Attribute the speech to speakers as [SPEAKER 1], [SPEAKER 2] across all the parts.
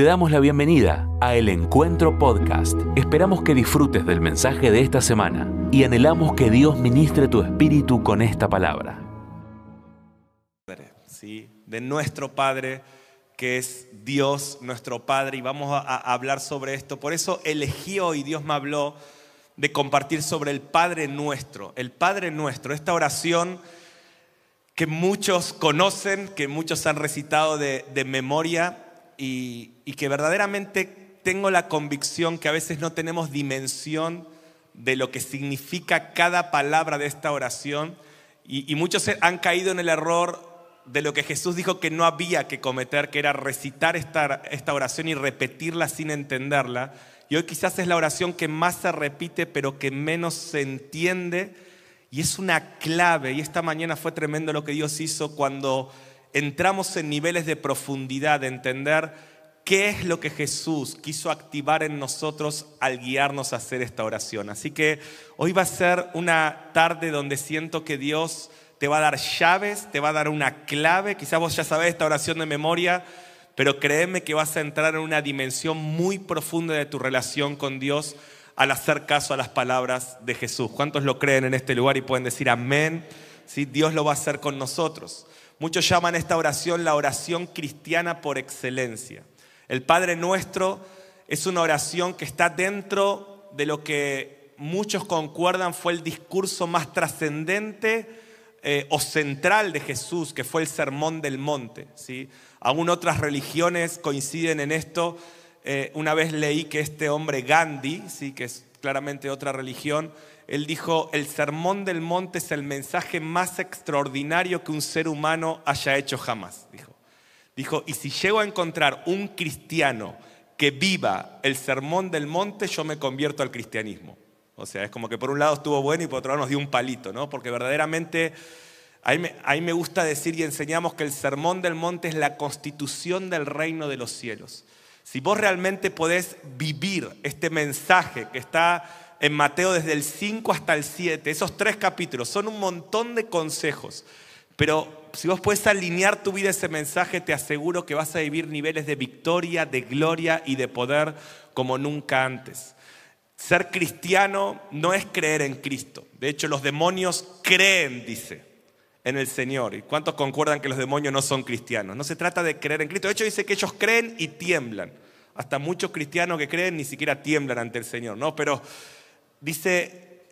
[SPEAKER 1] Te damos la bienvenida a El Encuentro Podcast. Esperamos que disfrutes del mensaje de esta semana y anhelamos que Dios ministre tu espíritu con esta palabra.
[SPEAKER 2] ¿sí? De nuestro Padre, que es Dios, nuestro Padre, y vamos a, hablar sobre esto. Por eso elegí hoy, Dios me habló de compartir sobre el Padre nuestro. El Padre nuestro, esta oración que muchos conocen, que muchos han recitado de memoria y, que verdaderamente tengo la convicción que a veces no tenemos dimensión de lo que significa cada palabra de esta oración y, y muchos han caído en el error de lo que Jesús dijo que no había que cometer, que era recitar esta, esta oración y repetirla sin entenderla. Y hoy quizás es la oración que más se repite, pero que menos se entiende. Y es una clave. Y esta mañana fue tremendo lo que Dios hizo cuando entramos en niveles de profundidad, de entender qué es lo que Jesús quiso activar en nosotros al guiarnos a hacer esta oración. Así que hoy va a ser una tarde donde siento que Dios te va a dar llaves, te va a dar una clave. Quizás vos ya sabés esta oración de memoria, pero créeme que vas a entrar en una dimensión muy profunda de tu relación con Dios al hacer caso a las palabras de Jesús. ¿Cuántos lo creen en este lugar y pueden decir amén? ¿Sí? Dios lo va a hacer con nosotros. Muchos llaman esta oración la oración cristiana por excelencia. El Padre Nuestro es una oración que está dentro de lo que muchos concuerdan fue el discurso más trascendente eh, o central de Jesús, que fue el Sermón del Monte. ¿sí? Aún otras religiones coinciden en esto. Eh, una vez leí que este hombre Gandhi, ¿sí? que es claramente otra religión, él dijo, el Sermón del Monte es el mensaje más extraordinario que un ser humano haya hecho jamás. Dijo, dijo y si llego a encontrar un cristiano que viva el Sermón del Monte, yo me convierto al cristianismo. O sea, es como que por un lado estuvo bueno y por otro lado nos dio un palito, ¿no? Porque verdaderamente ahí me, ahí me gusta decir y enseñamos que el sermón del monte es la constitución del reino de los cielos. Si vos realmente podés vivir este mensaje que está en Mateo desde el 5 hasta el 7, esos tres capítulos, son un montón de consejos, pero si vos puedes alinear tu vida a ese mensaje, te aseguro que vas a vivir niveles de victoria, de gloria y de poder como nunca antes. Ser cristiano no es creer en Cristo. De hecho, los demonios creen, dice, en el Señor. ¿Y cuántos concuerdan que los demonios no son cristianos? No se trata de creer en Cristo. De hecho, dice que ellos creen y tiemblan. Hasta muchos cristianos que creen ni siquiera tiemblan ante el Señor, ¿no? Pero dice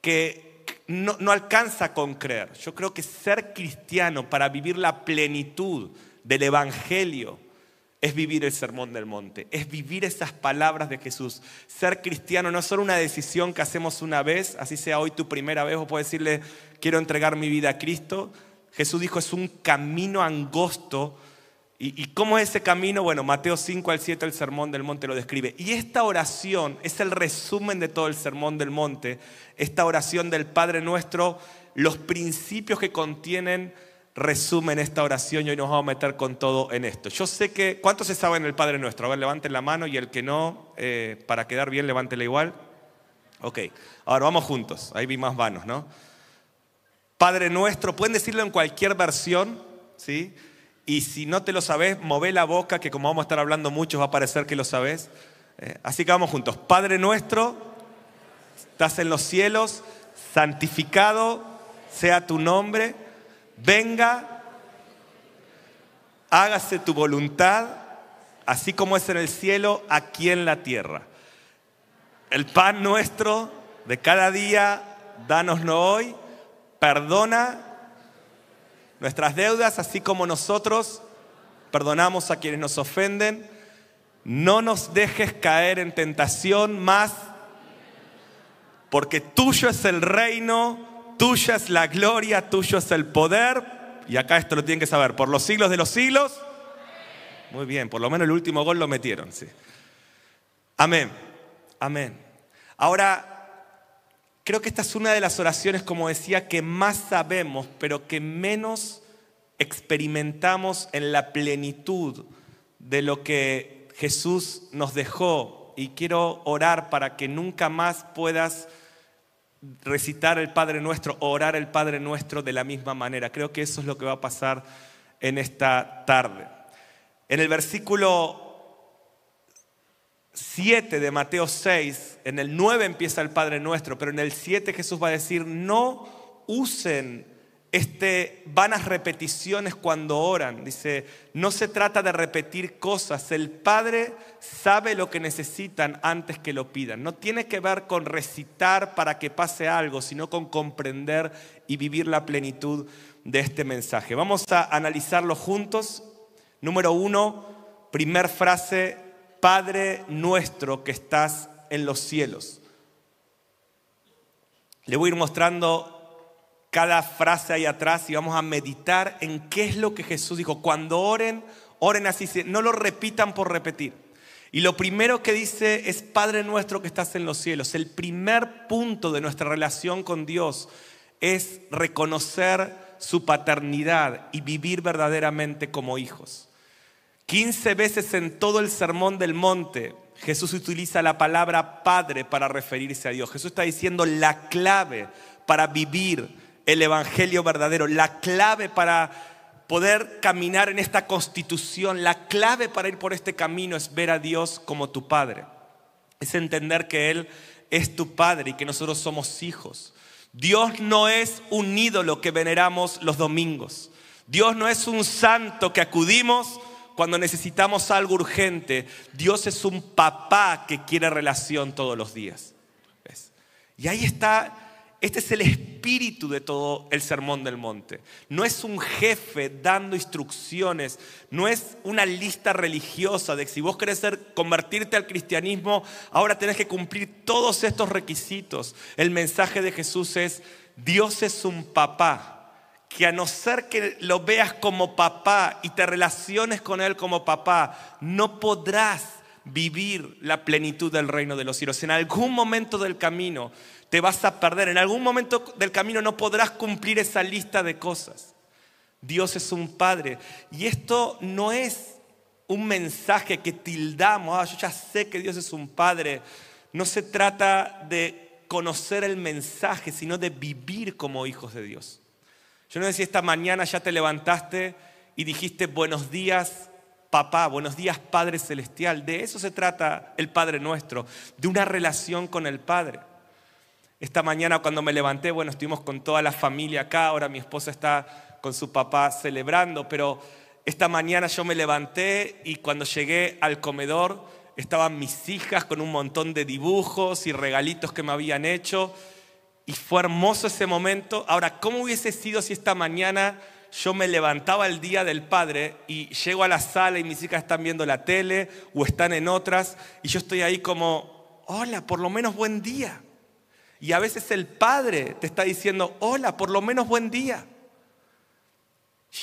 [SPEAKER 2] que no, no alcanza con creer. Yo creo que ser cristiano para vivir la plenitud del Evangelio es vivir el sermón del monte, es vivir esas palabras de Jesús. Ser cristiano no es solo una decisión que hacemos una vez, así sea hoy tu primera vez, o puedes decirle, quiero entregar mi vida a Cristo. Jesús dijo, es un camino angosto. ¿Y, ¿Y, cómo es ese camino? Bueno, Mateo 5 al 7, el sermón del monte lo describe. Y esta oración es el resumen de todo el sermón del monte, esta oración del Padre nuestro, los principios que contienen resumen esta oración y hoy nos vamos a meter con todo en esto. Yo sé que, ¿cuántos se saben el Padre Nuestro? A ver, levanten la mano y el que no, eh, para quedar bien, levántela igual. Ok, ahora vamos juntos, ahí vi más vanos, ¿no? Padre Nuestro, pueden decirlo en cualquier versión, ¿sí? Y si no te lo sabes, move la boca, que como vamos a estar hablando mucho, va a parecer que lo sabes. Eh, así que vamos juntos. Padre Nuestro, estás en los cielos, santificado sea tu nombre venga, hágase tu voluntad, así como es en el cielo, aquí en la tierra. El pan nuestro de cada día, dánoslo hoy, perdona nuestras deudas, así como nosotros perdonamos a quienes nos ofenden. No nos dejes caer en tentación más, porque tuyo es el reino, tuya es la gloria, tuyo es el poder. Y acá esto lo tienen que saber, por los siglos de los siglos. Muy bien, por lo menos el último gol lo metieron, sí. Amén, amén. Ahora, creo que esta es una de las oraciones, como decía, que más sabemos, pero que menos experimentamos en la plenitud de lo que Jesús nos dejó. Y quiero orar para que nunca más puedas recitar el Padre Nuestro, orar el Padre Nuestro de la misma manera. Creo que eso es lo que va a pasar en esta tarde. En el versículo 7 de Mateo 6, en el 9 empieza el Padre Nuestro, pero en el 7 Jesús va a decir, no usen este, vanas repeticiones cuando oran. Dice, no se trata de repetir cosas, el Padre sabe lo que necesitan antes que lo pidan. No tiene que ver con recitar para que pase algo, sino con comprender y vivir la plenitud de este mensaje. Vamos a analizarlo juntos. Número uno, primer frase, Padre nuestro que estás en los cielos. Le voy a ir mostrando cada frase ahí atrás y vamos a meditar en qué es lo que Jesús dijo. Cuando oren, oren así, no lo repitan por repetir. Y lo primero que dice es, Padre nuestro que estás en los cielos. El primer punto de nuestra relación con Dios es reconocer su paternidad y vivir verdaderamente como hijos. 15 veces en todo el sermón del monte Jesús utiliza la palabra Padre para referirse a Dios. Jesús está diciendo la clave para vivir el Evangelio verdadero, la clave para poder caminar en esta constitución, la clave para ir por este camino es ver a Dios como tu Padre. Es entender que Él es tu Padre y que nosotros somos hijos. Dios no es un ídolo que veneramos los domingos. Dios no es un santo que acudimos cuando necesitamos algo urgente. Dios es un papá que quiere relación todos los días. Y ahí está, este es el espíritu de todo el sermón del monte. No es un jefe dando instrucciones, no es una lista religiosa de si vos querés ser, convertirte al cristianismo, ahora tenés que cumplir todos estos requisitos. El mensaje de Jesús es, Dios es un papá que a no ser que lo veas como papá y te relaciones con Él como papá, no podrás vivir la plenitud del reino de los cielos. En algún momento del camino te vas a perder, en algún momento del camino no podrás cumplir esa lista de cosas. Dios es un Padre. Y esto no es un mensaje que tildamos, ah, yo ya sé que Dios es un Padre. No se trata de conocer el mensaje, sino de vivir como hijos de Dios. Yo no sé si esta mañana ya te levantaste y dijiste buenos días papá, buenos días Padre Celestial. De eso se trata el Padre nuestro, de una relación con el Padre. Esta mañana cuando me levanté, bueno, estuvimos con toda la familia acá, ahora mi esposa está con su papá celebrando, pero esta mañana yo me levanté y cuando llegué al comedor estaban mis hijas con un montón de dibujos y regalitos que me habían hecho y fue hermoso ese momento. Ahora, ¿cómo hubiese sido si esta mañana yo me levantaba el día del Padre y llego a la sala y mis hijas están viendo la tele o están en otras y yo estoy ahí como, hola, por lo menos buen día. Y a veces el Padre te está diciendo, hola, por lo menos buen día.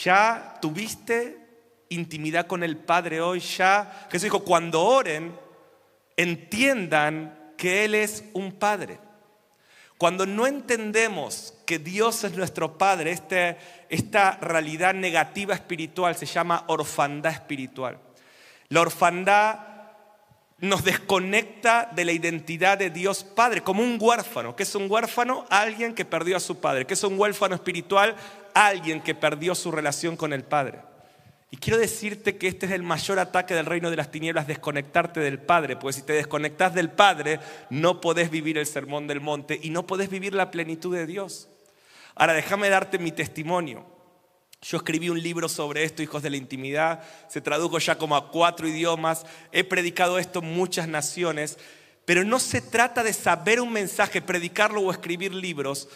[SPEAKER 2] Ya tuviste intimidad con el Padre hoy, ya Jesús dijo, cuando oren, entiendan que Él es un Padre. Cuando no entendemos que Dios es nuestro Padre, este, esta realidad negativa espiritual se llama orfandad espiritual. La orfandad nos desconecta de la identidad de Dios Padre, como un huérfano. ¿Qué es un huérfano? Alguien que perdió a su padre. ¿Qué es un huérfano espiritual? Alguien que perdió su relación con el Padre. Y quiero decirte que este es el mayor ataque del reino de las tinieblas, desconectarte del Padre, porque si te desconectas del Padre, no podés vivir el sermón del monte y no podés vivir la plenitud de Dios. Ahora, déjame darte mi testimonio. Yo escribí un libro sobre esto, Hijos de la Intimidad, se tradujo ya como a cuatro idiomas, he predicado esto en muchas naciones, pero no se trata de saber un mensaje, predicarlo o escribir libros.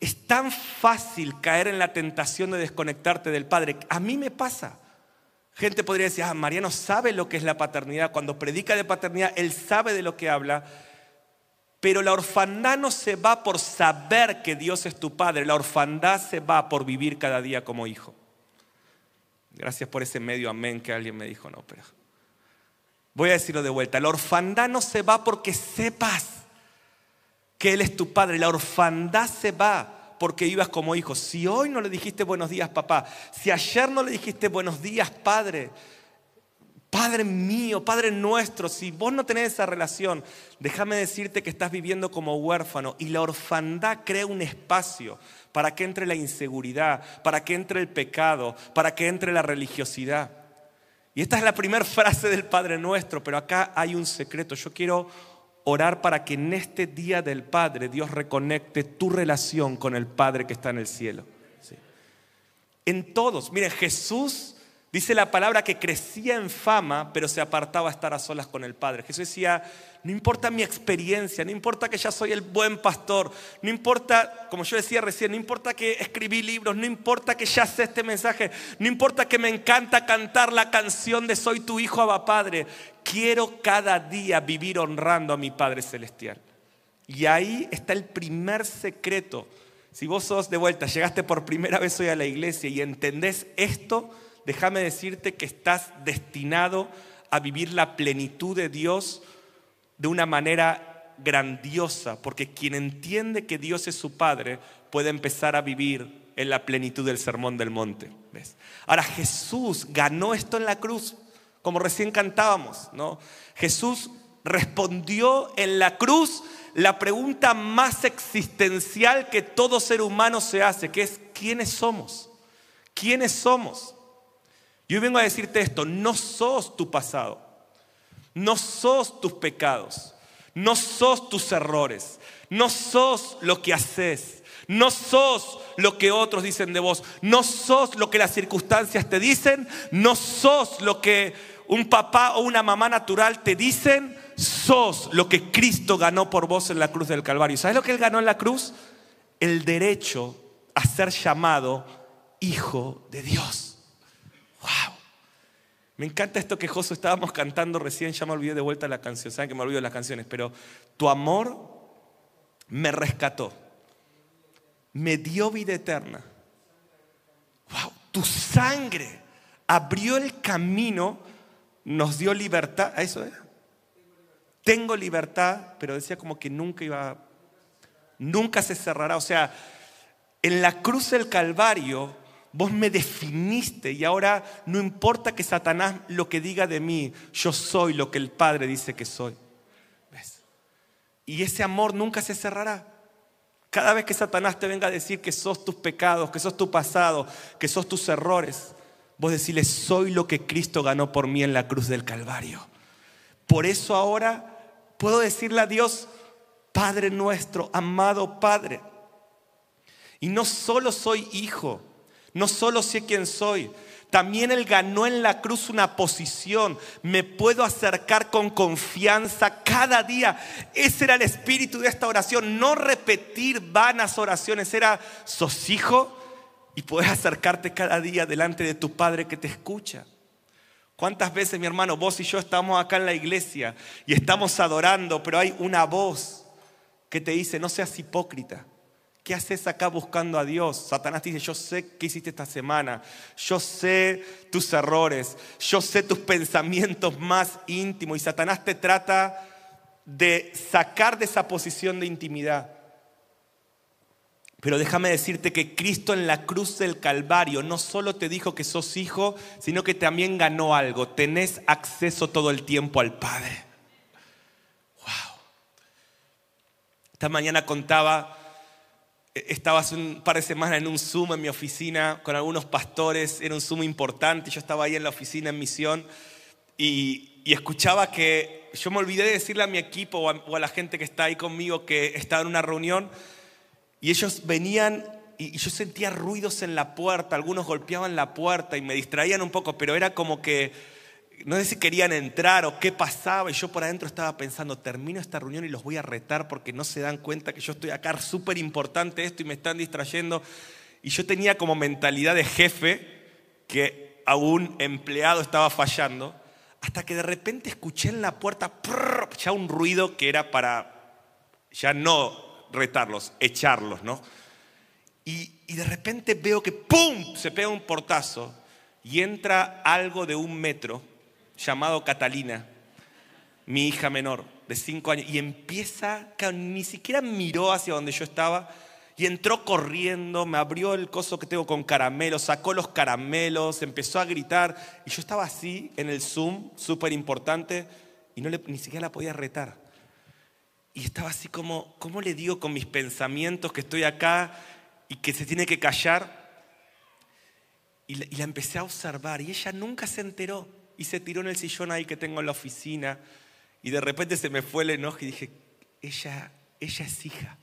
[SPEAKER 2] Es tan fácil caer en la tentación de desconectarte del Padre. A mí me pasa. Gente podría decir, ah, Mariano sabe lo que es la paternidad. Cuando predica de paternidad, él sabe de lo que habla. Pero la orfandad no se va por saber que Dios es tu padre. La orfandad se va por vivir cada día como hijo. Gracias por ese medio amén que alguien me dijo, no, pero voy a decirlo de vuelta. La orfandad no se va porque sepas que Él es tu padre. La orfandad se va porque ibas como hijo. Si hoy no le dijiste buenos días, papá, si ayer no le dijiste buenos días, padre, Padre mío, Padre nuestro, si vos no tenés esa relación, déjame decirte que estás viviendo como huérfano y la orfandad crea un espacio para que entre la inseguridad, para que entre el pecado, para que entre la religiosidad. Y esta es la primera frase del Padre Nuestro, pero acá hay un secreto. Yo quiero orar para que en este día del Padre Dios reconecte tu relación con el Padre que está en el cielo. En todos, miren, Jesús dice la palabra que crecía en fama, pero se apartaba a estar a solas con el Padre. Jesús decía, no importa mi experiencia, no importa que ya soy el buen pastor, no importa, como yo decía recién, no importa que escribí libros, no importa que ya sé este mensaje, no importa que me encanta cantar la canción de Soy tu hijo, Abba Padre. Quiero cada día vivir honrando a mi Padre Celestial. Y ahí está el primer secreto. Si vos sos de vuelta, llegaste por primera vez hoy a la iglesia y entendés esto, déjame decirte que estás destinado a vivir la plenitud de Dios de una manera grandiosa, porque quien entiende que Dios es su Padre puede empezar a vivir en la plenitud del sermón del monte. Ahora Jesús ganó esto en la cruz, como recién cantábamos, ¿no? Jesús respondió en la cruz la pregunta más existencial que todo ser humano se hace, que es ¿quiénes somos? ¿Quiénes somos? Yo vengo a decirte esto, no sos tu pasado. No sos tus pecados, no sos tus errores, no sos lo que haces, no sos lo que otros dicen de vos, no sos lo que las circunstancias te dicen, no sos lo que un papá o una mamá natural te dicen, sos lo que Cristo ganó por vos en la cruz del Calvario. ¿Sabes lo que Él ganó en la cruz? El derecho a ser llamado hijo de Dios. Me encanta esto que Josué estábamos cantando recién, ya me olvidé de vuelta la canción, saben que me olvido de las canciones, pero tu amor me rescató, me dio vida eterna. Wow, tu sangre abrió el camino, nos dio libertad, ¿a eso es? Tengo libertad, pero decía como que nunca iba, nunca se cerrará. O sea, en la cruz del Calvario, Vos me definiste y ahora no importa que Satanás lo que diga de mí, yo soy lo que el Padre dice que soy. ¿Ves? Y ese amor nunca se cerrará. Cada vez que Satanás te venga a decir que sos tus pecados, que sos tu pasado, que sos tus errores, vos decirle, soy lo que Cristo ganó por mí en la cruz del Calvario. Por eso ahora puedo decirle a Dios, Padre nuestro, amado Padre. Y no solo soy hijo, no solo sé quién soy, también Él ganó en la cruz una posición. Me puedo acercar con confianza cada día. Ese era el espíritu de esta oración. No repetir vanas oraciones. Era, sos hijo y puedes acercarte cada día delante de tu Padre que te escucha. ¿Cuántas veces, mi hermano, vos y yo estamos acá en la iglesia y estamos adorando, pero hay una voz que te dice, no seas hipócrita? ¿Qué haces acá buscando a Dios? Satanás te dice, yo sé qué hiciste esta semana, yo sé tus errores, yo sé tus pensamientos más íntimos y Satanás te trata de sacar de esa posición de intimidad. Pero déjame decirte que Cristo en la cruz del Calvario no solo te dijo que sos hijo, sino que también ganó algo. Tenés acceso todo el tiempo al Padre. Wow. Esta mañana contaba estaba hace un par de semanas en un Zoom en mi oficina con algunos pastores, era un Zoom importante, yo estaba ahí en la oficina en misión y, escuchaba que yo me olvidé de decirle a mi equipo o a, la gente que está ahí conmigo que estaba en una reunión y ellos venían y, y yo sentía ruidos en la puerta, algunos golpeaban la puerta y me distraían un poco, pero era como que no sé si querían entrar o qué pasaba y yo por adentro estaba pensando, termino esta reunión y los voy a retar porque no se dan cuenta que yo estoy acá, súper importante esto y me están distrayendo. Y yo tenía como mentalidad de jefe que a un empleado estaba fallando, hasta que de repente escuché en la puerta ya un ruido que era para ya no retarlos, echarlos, ¿no? Y, y de repente veo que ¡pum! se pega un portazo y entra algo de un metro llamado Catalina, mi hija menor de cinco años, y empieza, ni siquiera miró hacia donde yo estaba, y entró corriendo, me abrió el coso que tengo con caramelos, sacó los caramelos, empezó a gritar, y yo estaba así en el Zoom, súper importante, y no le, ni siquiera la podía retar. Y estaba así como, ¿cómo le digo con mis pensamientos que estoy acá y que se tiene que callar? Y la, y la empecé a observar, y ella nunca se enteró y se tiró en el sillón ahí que tengo en la oficina y de repente se me fue el enojo y dije, ella, ella es hija,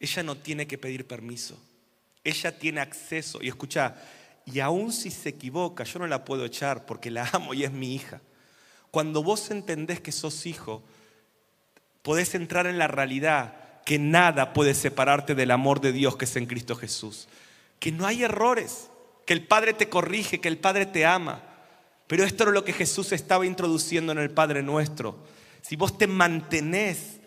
[SPEAKER 2] ella no tiene que pedir permiso, ella tiene acceso y escucha, y aún si se equivoca, yo no la puedo echar porque la amo y es mi hija. Cuando vos entendés que sos hijo, podés entrar en la realidad que nada puede separarte del amor de Dios que es en Cristo Jesús. Que no hay errores, que el Padre te corrige, que el Padre te ama. Pero esto era lo que Jesús estaba introduciendo en el Padre nuestro. Si vos te mantenés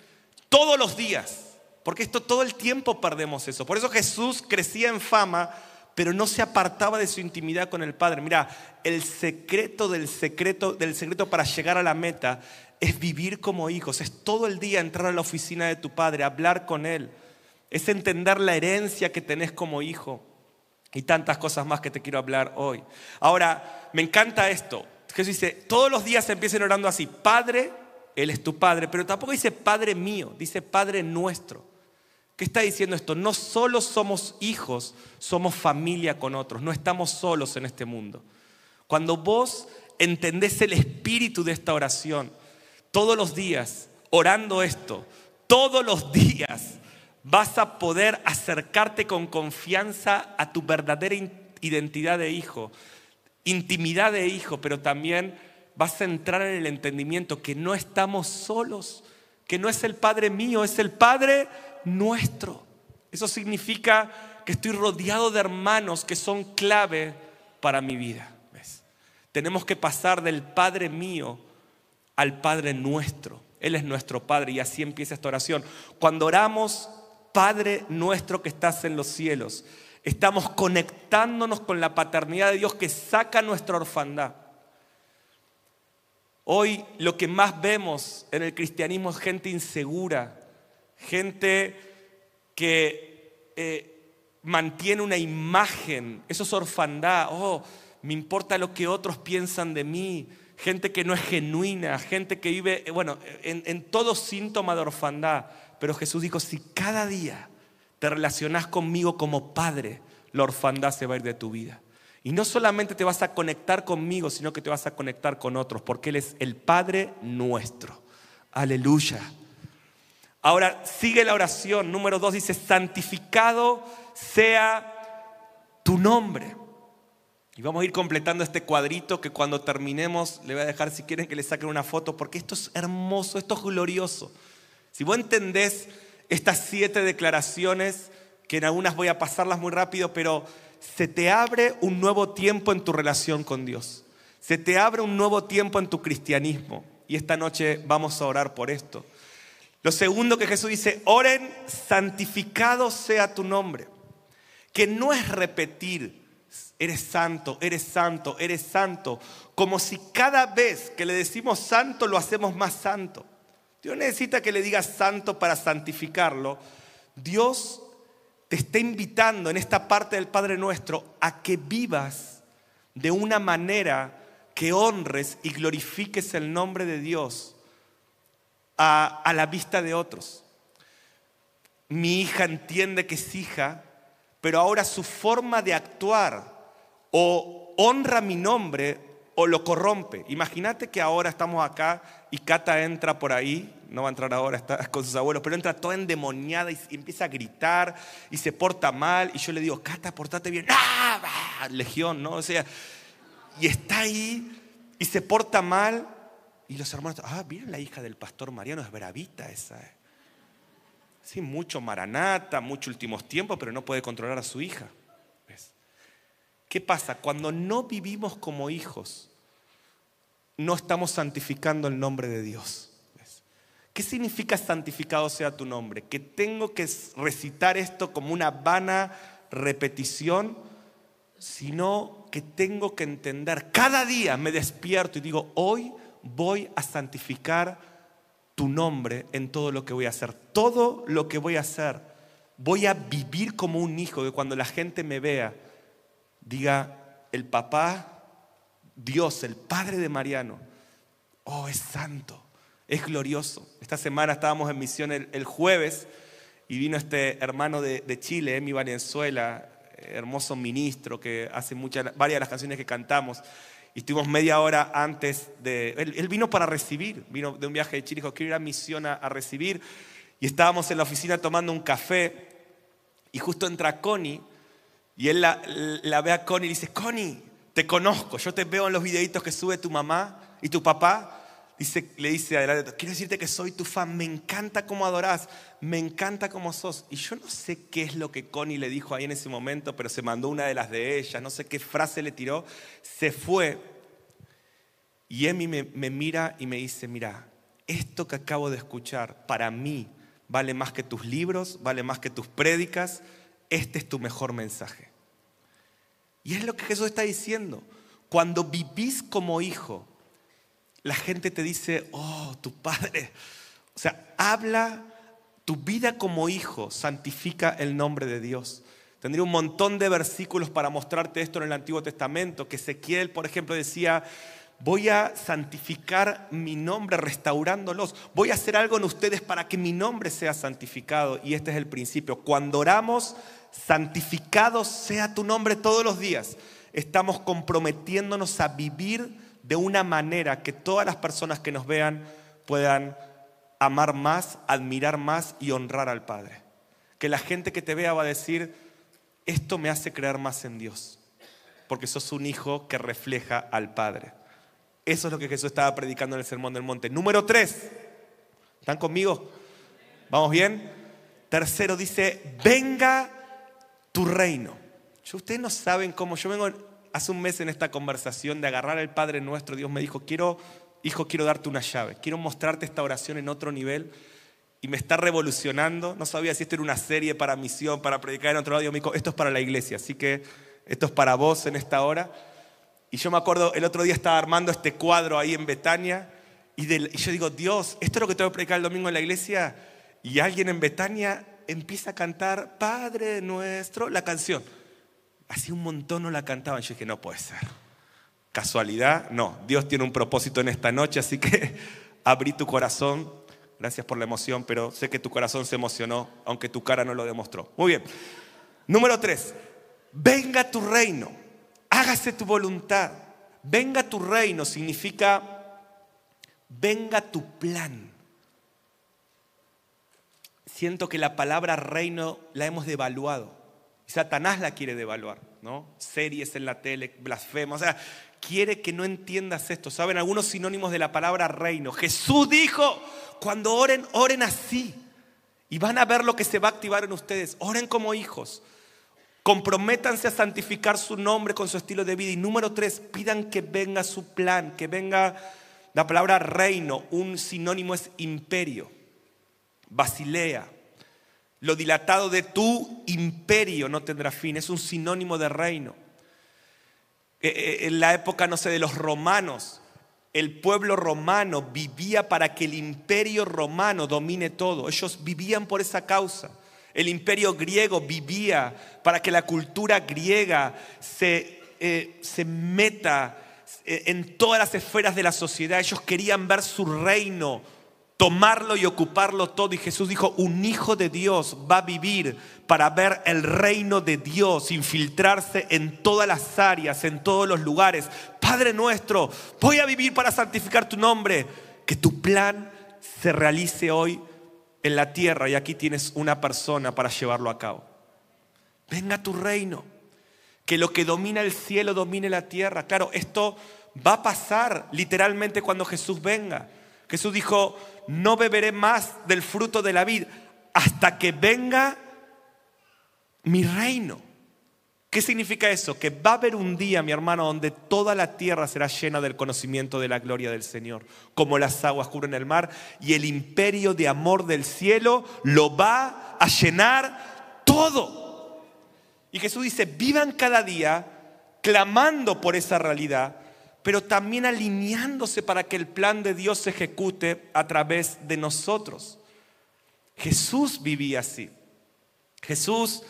[SPEAKER 2] todos los días, porque esto todo el tiempo perdemos eso. Por eso Jesús crecía en fama, pero no se apartaba de su intimidad con el Padre. Mira, el secreto del secreto del secreto para llegar a la meta es vivir como hijos, es todo el día entrar a la oficina de tu Padre, hablar con Él, es entender la herencia que tenés como hijo y tantas cosas más que te quiero hablar hoy. Ahora, me encanta esto. Jesús dice, todos los días empiecen orando así, Padre, Él es tu Padre, pero tampoco dice Padre mío, dice Padre nuestro. ¿Qué está diciendo esto? No solo somos hijos, somos familia con otros, no estamos solos en este mundo. Cuando vos entendés el espíritu de esta oración, todos los días, orando esto, todos los días, vas a poder acercarte con confianza a tu verdadera identidad de hijo, intimidad de hijo, pero también vas a entrar en el entendimiento que no estamos solos, que no es el Padre mío, es el Padre nuestro. Eso significa que estoy rodeado de hermanos que son clave para mi vida. Tenemos que pasar del Padre mío al Padre nuestro. Él es nuestro Padre y así empieza esta oración. Cuando oramos, Padre nuestro que estás en los cielos, estamos conectándonos con la paternidad de Dios que saca nuestra orfandad. Hoy lo que más vemos en el cristianismo es gente insegura, gente que eh, mantiene una imagen, eso es orfandad, oh, me importa lo que otros piensan de mí, gente que no es genuina, gente que vive, eh, bueno, en, en todo síntoma de orfandad. Pero Jesús dijo, si cada día te relacionas conmigo como Padre, la orfandad se va a ir de tu vida. Y no solamente te vas a conectar conmigo, sino que te vas a conectar con otros, porque Él es el Padre nuestro. Aleluya. Ahora sigue la oración. Número dos dice, santificado sea tu nombre. Y vamos a ir completando este cuadrito que cuando terminemos le voy a dejar si quieren que le saquen una foto, porque esto es hermoso, esto es glorioso. Si vos entendés estas siete declaraciones, que en algunas voy a pasarlas muy rápido, pero se te abre un nuevo tiempo en tu relación con Dios. Se te abre un nuevo tiempo en tu cristianismo. Y esta noche vamos a orar por esto. Lo segundo que Jesús dice, oren, santificado sea tu nombre. Que no es repetir, eres santo, eres santo, eres santo, como si cada vez que le decimos santo lo hacemos más santo. Dios necesita que le digas santo para santificarlo. Dios te está invitando en esta parte del Padre Nuestro a que vivas de una manera que honres y glorifiques el nombre de Dios a, la vista de otros. Mi hija entiende que es hija, pero ahora su forma de actuar o honra mi nombre o lo corrompe. Imagínate que ahora estamos acá y Cata entra por ahí, no va a entrar ahora, está con sus abuelos, pero entra toda endemoniada y, empieza a gritar y se porta mal. Y yo le digo, Cata, portate bien. ¡Ah! Legión, ¿no? O sea, y está ahí y se porta mal y los hermanos, ah, miren la hija del pastor Mariano, es bravita esa. Eh". Sí, mucho maranata, mucho últimos tiempos, pero no puede controlar a su hija. ¿Qué pasa? Cuando no vivimos como hijos, no estamos santificando el nombre de Dios. ¿Qué significa santificado sea tu nombre? Que tengo que recitar esto como una vana repetición, sino que tengo que entender. Cada día me despierto y digo, hoy voy a santificar tu nombre en todo lo que voy a hacer. Todo lo que voy a hacer, voy a vivir como un hijo, que cuando la gente me vea, diga, el papá, Dios, el Padre de Mariano, oh, es santo, es glorioso. Esta semana estábamos en misión el, jueves y vino este hermano de, Chile, Emi Valenzuela, hermoso ministro que hace muchas, varias de las canciones que cantamos. Y estuvimos media hora antes de... Él, vino para recibir, vino de un viaje de Chile, dijo, quiero ir a misión a, recibir. Y estábamos en la oficina tomando un café y justo entra Connie y él la, la ve a Connie y dice, Connie, te conozco, yo te veo en los videitos que sube tu mamá y tu papá. Le dice adelante, quiero decirte que soy tu fan, me encanta cómo adorás, me encanta cómo sos. Y yo no sé qué es lo que Connie le dijo ahí en ese momento, pero se mandó una de las de ellas, no sé qué frase le tiró, se fue. Y Emi me, me mira y me dice, mira, esto que acabo de escuchar para mí vale más que tus libros, vale más que tus prédicas, este es tu mejor mensaje. Y es lo que Jesús está diciendo. Cuando vivís como hijo, la gente te dice, oh, tu padre. O sea, habla tu vida como hijo, santifica el nombre de Dios. Tendría un montón de versículos para mostrarte esto en el Antiguo Testamento, que Ezequiel, por ejemplo, decía, voy a santificar mi nombre restaurándolos, voy a hacer algo en ustedes para que mi nombre sea santificado. Y este es el principio. Cuando oramos, santificado sea tu nombre todos los días. Estamos comprometiéndonos a vivir de una manera que todas las personas que nos vean puedan amar más, admirar más y honrar al Padre. Que la gente que te vea va a decir, esto me hace creer más en Dios, porque sos un hijo que refleja al Padre. Eso es lo que Jesús estaba predicando en el Sermón del Monte. Número tres, ¿están conmigo? ¿Vamos bien? Tercero dice, venga tu reino. ustedes no saben cómo, yo vengo hace un mes en esta conversación de agarrar al Padre nuestro, Dios me dijo, quiero, hijo, quiero darte una llave, quiero mostrarte esta oración en otro nivel y me está revolucionando. No sabía si esto era una serie para misión, para predicar en otro lado. me dijo, esto es para la iglesia, así que esto es para vos en esta hora. Y yo me acuerdo, el otro día estaba armando este cuadro ahí en Betania y, y yo digo, Dios, esto es lo que tengo que predicar el domingo en la iglesia. Y alguien en Betania empieza a cantar Padre nuestro, la canción. Así un montón no la cantaban. Yo dije, no puede ser. Casualidad, no. Dios tiene un propósito en esta noche, así que abrí tu corazón. Gracias por la emoción, pero sé que tu corazón se emocionó, aunque tu cara no lo demostró. Muy bien. Número tres, venga tu reino, hágase tu voluntad. Venga tu reino significa, venga tu plan siento que la palabra reino la hemos devaluado. Satanás la quiere devaluar, ¿no? Series en la tele, blasfemo, o sea, quiere que no entiendas esto. ¿Saben algunos sinónimos de la palabra reino? Jesús dijo, cuando oren, oren así. Y van a ver lo que se va a activar en ustedes. Oren como hijos. Comprométanse a santificar su nombre con su estilo de vida. Y número tres, pidan que venga su plan, que venga la palabra reino. Un sinónimo es imperio. Basilea. Lo dilatado de tu imperio no tendrá fin, es un sinónimo de reino. E, e, en la época, no sé, de los romanos, el pueblo romano vivía para que el imperio romano domine todo. Ellos vivían por esa causa. El imperio griego vivía para que la cultura griega se, eh, se meta eh, en todas las esferas de la sociedad. Ellos querían ver su reino tomarlo y ocuparlo todo. Y Jesús dijo, un hijo de Dios va a vivir para ver el reino de Dios, infiltrarse en todas las áreas, en todos los lugares. Padre nuestro, voy a vivir para santificar tu nombre. Que tu plan se realice hoy en la tierra y aquí tienes una persona para llevarlo a cabo. Venga tu reino. Que lo que domina el cielo domine la tierra. Claro, esto va a pasar literalmente cuando Jesús venga. Jesús dijo, no beberé más del fruto de la vid hasta que venga mi reino. ¿Qué significa eso? Que va a haber un día, mi hermano, donde toda la tierra será llena del conocimiento de la gloria del Señor, como las aguas cubren el mar, y el imperio de amor del cielo lo va a llenar todo. Y Jesús dice, vivan cada día clamando por esa realidad, pero también alineándose para que el plan de Dios se ejecute a través de nosotros. Jesús vivía así. Jesús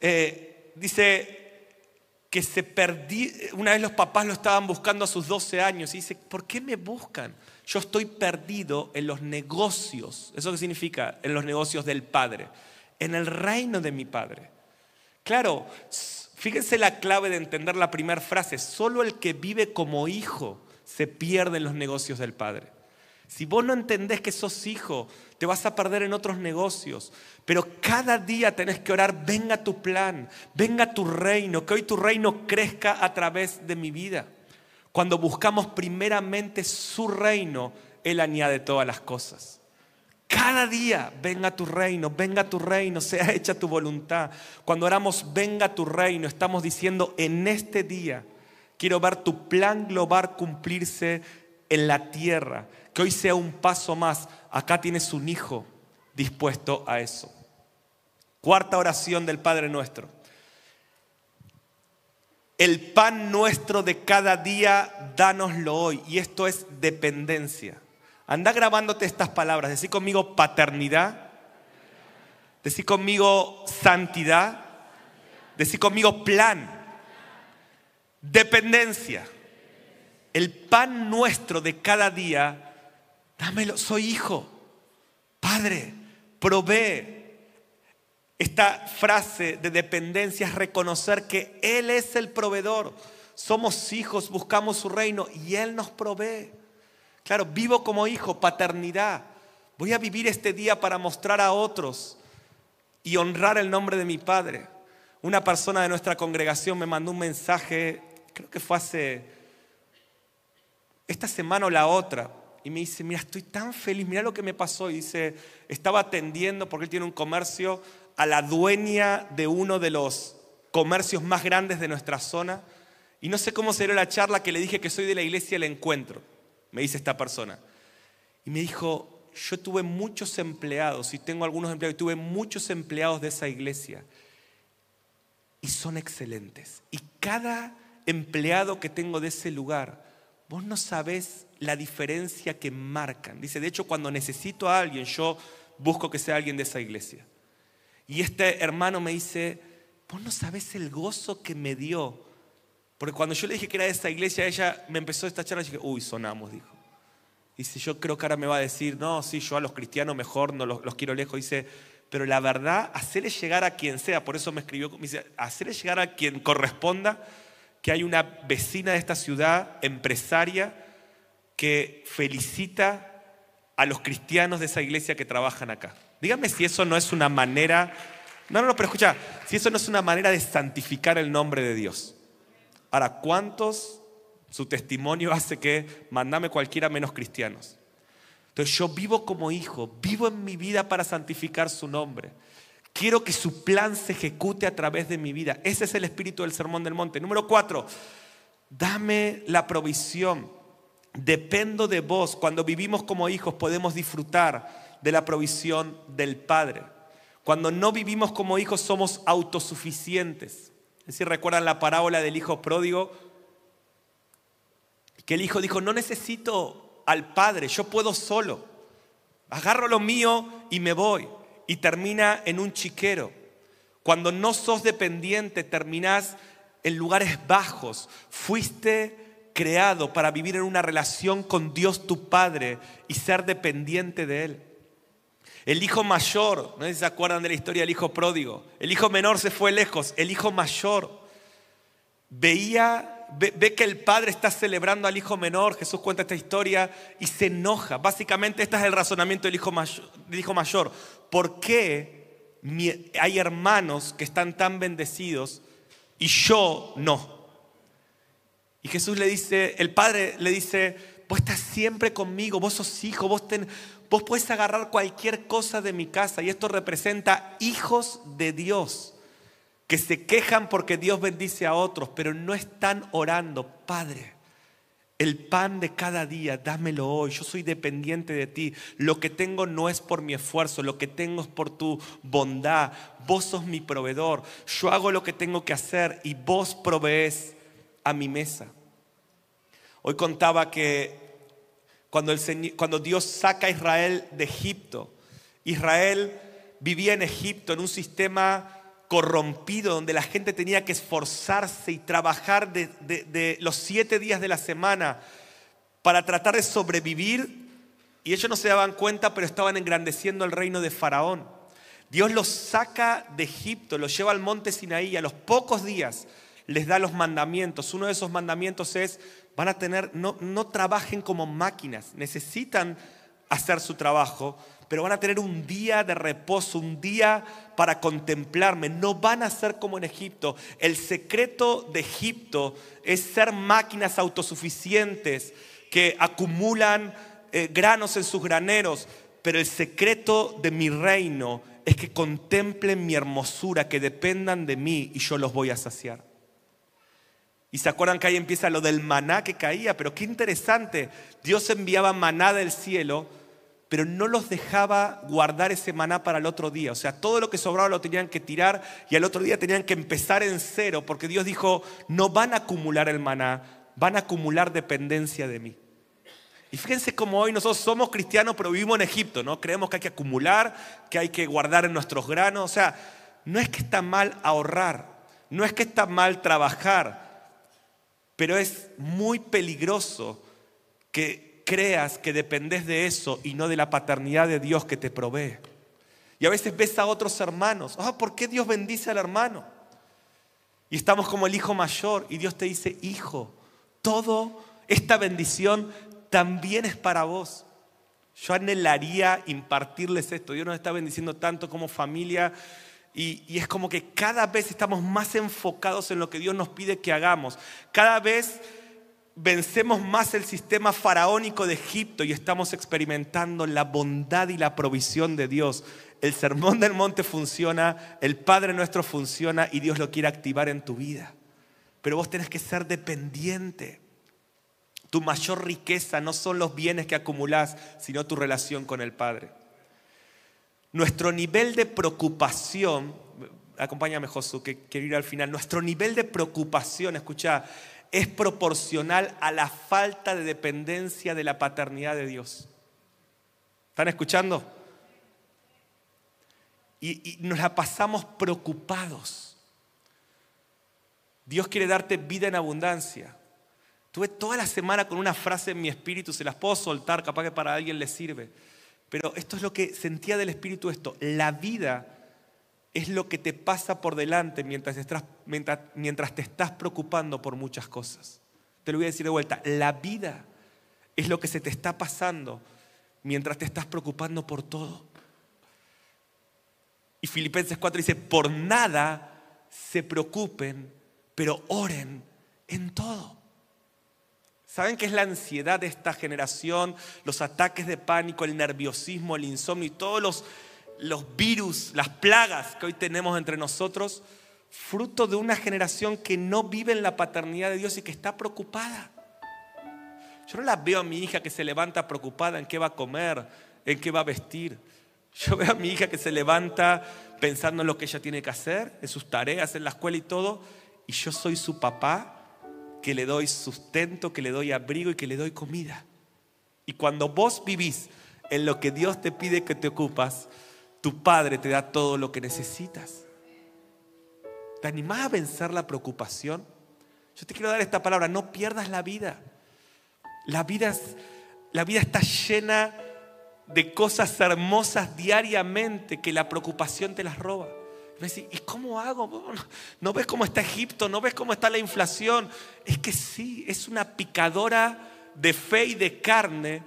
[SPEAKER 2] eh, dice que se perdí, una vez los papás lo estaban buscando a sus 12 años y dice, ¿por qué me buscan? Yo estoy perdido en los negocios. ¿Eso qué significa? En los negocios del Padre, en el reino de mi Padre. Claro, Fíjense la clave de entender la primera frase. Solo el que vive como hijo se pierde en los negocios del Padre. Si vos no entendés que sos hijo, te vas a perder en otros negocios. Pero cada día tenés que orar, venga tu plan, venga tu reino, que hoy tu reino crezca a través de mi vida. Cuando buscamos primeramente su reino, Él añade todas las cosas. Cada día, venga tu reino, venga tu reino, sea hecha tu voluntad. Cuando oramos, venga tu reino, estamos diciendo, en este día quiero ver tu plan global cumplirse en la tierra. Que hoy sea un paso más. Acá tienes un hijo dispuesto a eso. Cuarta oración del Padre nuestro. El pan nuestro de cada día, dánoslo hoy. Y esto es dependencia. Anda grabándote estas palabras. Decí conmigo paternidad. Decí conmigo santidad. Decí conmigo plan. Dependencia. El pan nuestro de cada día, dámelo. Soy hijo. Padre, provee. Esta frase de dependencia es reconocer que Él es el proveedor. Somos hijos, buscamos su reino y Él nos provee. Claro, vivo como hijo, paternidad. Voy a vivir este día para mostrar a otros y honrar el nombre de mi Padre. Una persona de nuestra congregación me mandó un mensaje, creo que fue hace esta semana o la otra, y me dice, mira, estoy tan feliz, mira lo que me pasó. Y dice, estaba atendiendo, porque él tiene un comercio, a la dueña de uno de los comercios más grandes de nuestra zona. Y no sé cómo será la charla que le dije que soy de la iglesia El Encuentro me dice esta persona. Y me dijo, yo tuve muchos empleados y tengo algunos empleados tuve muchos empleados de esa iglesia y son excelentes. Y cada empleado que tengo de ese lugar, vos no sabés la diferencia que marcan. Dice, de hecho, cuando necesito a alguien, yo busco que sea alguien de esa iglesia. Y este hermano me dice, vos no sabés el gozo que me dio porque cuando yo le dije que era de esta iglesia, ella me empezó esta charla y dije, uy, sonamos, dijo. Dice, yo creo que ahora me va a decir, no, sí, yo a los cristianos mejor no los, quiero lejos. Dice, pero la verdad, hacerle llegar a quien sea, por eso me escribió, me dice, hacerle llegar a quien corresponda, que hay una vecina de esta ciudad, empresaria, que felicita a los cristianos de esa iglesia que trabajan acá. Dígame si eso no es una manera, no, no, no, pero escucha, si eso no es una manera de santificar el nombre de Dios. Ahora, ¿cuántos su testimonio hace que mandame cualquiera menos cristianos? Entonces yo vivo como hijo, vivo en mi vida para santificar su nombre. Quiero que su plan se ejecute a través de mi vida. Ese es el espíritu del Sermón del Monte. Número cuatro, dame la provisión. Dependo de vos. Cuando vivimos como hijos podemos disfrutar de la provisión del Padre. Cuando no vivimos como hijos somos autosuficientes. Si recuerdan la parábola del hijo pródigo, que el hijo dijo, no necesito al padre, yo puedo solo. Agarro lo mío y me voy. Y termina en un chiquero. Cuando no sos dependiente, terminás en lugares bajos. Fuiste creado para vivir en una relación con Dios tu Padre y ser dependiente de Él. El hijo mayor, no sé si se acuerdan de la historia del hijo pródigo. El hijo menor se fue lejos. El hijo mayor veía, ve, que el padre está celebrando al hijo menor. Jesús cuenta esta historia y se enoja. Básicamente, este es el razonamiento del hijo mayor. Del hijo mayor. ¿Por qué hay hermanos que están tan bendecidos y yo no? Y Jesús le dice, el padre le dice, vos estás siempre conmigo, vos sos hijo, vos ten, Vos puedes agarrar cualquier cosa de mi casa y esto representa hijos de Dios que se quejan porque Dios bendice a otros, pero no están orando, Padre. El pan de cada día, dámelo hoy. Yo soy dependiente de ti. Lo que tengo no es por mi esfuerzo, lo que tengo es por tu bondad. Vos sos mi proveedor. Yo hago lo que tengo que hacer y vos provees a mi mesa. Hoy contaba que cuando, Dios saca a Israel de Egipto. Israel vivía en Egipto en un sistema corrompido donde la gente tenía que esforzarse y trabajar de, los siete días de la semana para tratar de sobrevivir y ellos no se daban cuenta pero estaban engrandeciendo el reino de Faraón. Dios los saca de Egipto, los lleva al monte Sinaí y a los pocos días les da los mandamientos. Uno de esos mandamientos es, van a tener, no, no trabajen como máquinas, necesitan hacer su trabajo, pero van a tener un día de reposo, un día para contemplarme. No van a ser como en Egipto. El secreto de Egipto es ser máquinas autosuficientes que acumulan eh, granos en sus graneros, pero el secreto de mi reino es que contemplen mi hermosura, que dependan de mí y yo los voy a saciar. Y se acuerdan que ahí empieza lo del maná que caía, pero qué interesante, Dios enviaba maná del cielo, pero no los dejaba guardar ese maná para el otro día. O sea, todo lo que sobraba lo tenían que tirar y al otro día tenían que empezar en cero, porque Dios dijo, no van a acumular el maná, van a acumular dependencia de mí. Y fíjense cómo hoy nosotros somos cristianos, pero vivimos en Egipto, ¿no? Creemos que hay que acumular, que hay que guardar en nuestros granos. O sea, no es que está mal ahorrar, no es que está mal trabajar, pero es muy peligroso que creas que dependes de eso y no de la paternidad de Dios que te provee. Y a veces ves a otros hermanos, ah, ¿por qué Dios bendice al hermano? Y estamos como el hijo mayor y Dios te dice, hijo, todo esta bendición también es para vos. Yo anhelaría impartirles esto. Dios nos está bendiciendo tanto como familia y, es como que cada vez estamos más enfocados en lo que Dios nos pide que hagamos. Cada vez vencemos más el sistema faraónico de Egipto y estamos experimentando la bondad y la provisión de Dios. El sermón del monte funciona, el Padre nuestro funciona y Dios lo quiere activar en tu vida. Pero vos tenés que ser dependiente. Tu mayor riqueza no son los bienes que acumulás, sino tu relación con el Padre. Nuestro nivel de preocupación, acompáñame Josué, que quiero ir al final, nuestro nivel de preocupación, escucha, es proporcional a la falta de dependencia de la paternidad de Dios. ¿Están escuchando? Y, y, nos la pasamos preocupados. Dios quiere darte vida en abundancia. Tuve toda la semana con una frase en mi espíritu, se las puedo soltar, capaz que para alguien le sirve. Pero esto es lo que sentía del espíritu esto. La vida es lo que te pasa por delante mientras, estás, mientras, mientras te estás preocupando por muchas cosas. Te lo voy a decir de vuelta. La vida es lo que se te está pasando mientras te estás preocupando por todo. Y Filipenses 4 dice, por nada se preocupen, pero oren en todo. ¿Saben qué es la ansiedad de esta generación? Los ataques de pánico, el nerviosismo, el insomnio y todos los, los virus, las plagas que hoy tenemos entre nosotros, fruto de una generación que no vive en la paternidad de Dios y que está preocupada. Yo no la veo a mi hija que se levanta preocupada en qué va a comer, en qué va a vestir. Yo veo a mi hija que se levanta pensando en lo que ella tiene que hacer, en sus tareas, en la escuela y todo, y yo soy su papá que le doy sustento, que le doy abrigo y que le doy comida. Y cuando vos vivís en lo que Dios te pide que te ocupas, tu Padre te da todo lo que necesitas. ¿Te animás a vencer la preocupación? Yo te quiero dar esta palabra, no pierdas la vida. La vida, la vida está llena de cosas hermosas diariamente que la preocupación te las roba. ¿Y cómo hago? ¿No ves cómo está Egipto? ¿No ves cómo está la inflación? Es que sí, es una picadora de fe y de carne,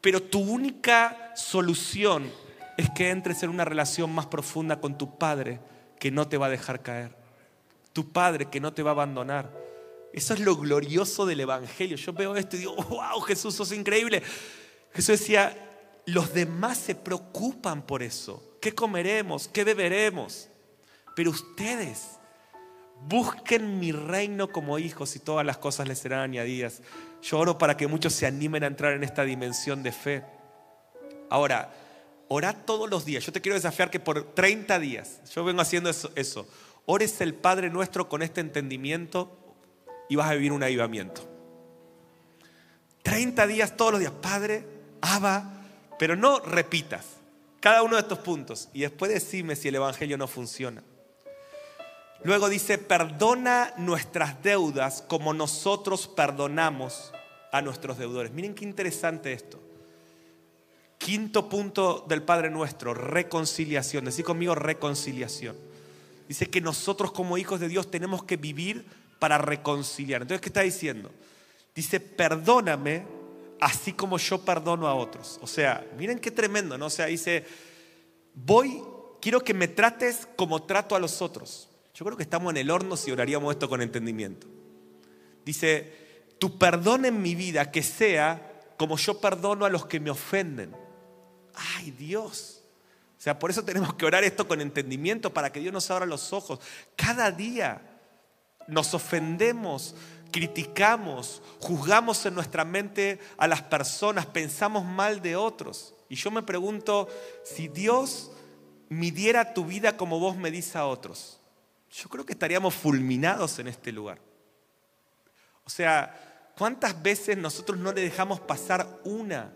[SPEAKER 2] pero tu única solución es que entres en una relación más profunda con tu Padre que no te va a dejar caer. Tu Padre que no te va a abandonar. Eso es lo glorioso del Evangelio. Yo veo esto y digo, wow, Jesús, sos increíble. Jesús decía, los demás se preocupan por eso. ¿Qué comeremos? ¿Qué beberemos? Pero ustedes busquen mi reino como hijos y todas las cosas les serán añadidas. Yo oro para que muchos se animen a entrar en esta dimensión de fe. Ahora, orad todos los días. Yo te quiero desafiar que por 30 días, yo vengo haciendo eso. Ores el Padre nuestro con este entendimiento y vas a vivir un avivamiento. 30 días todos los días, Padre, Abba, pero no repitas cada uno de estos puntos y después decime si el Evangelio no funciona. Luego dice, perdona nuestras deudas como nosotros perdonamos a nuestros deudores. Miren qué interesante esto. Quinto punto del Padre Nuestro, reconciliación. Decí conmigo reconciliación. Dice que nosotros como hijos de Dios tenemos que vivir para reconciliar. Entonces, ¿qué está diciendo? Dice, perdóname así como yo perdono a otros. O sea, miren qué tremendo, ¿no? O sea, dice, voy, quiero que me trates como trato a los otros. Yo creo que estamos en el horno si oraríamos esto con entendimiento. Dice, tu perdón en mi vida que sea como yo perdono a los que me ofenden. Ay, Dios. O sea, por eso tenemos que orar esto con entendimiento para que Dios nos abra los ojos. Cada día nos ofendemos, criticamos, juzgamos en nuestra mente a las personas, pensamos mal de otros. Y yo me pregunto, si Dios midiera tu vida como vos medís a otros, yo creo que estaríamos fulminados en este lugar. O sea, ¿cuántas veces nosotros no le dejamos pasar una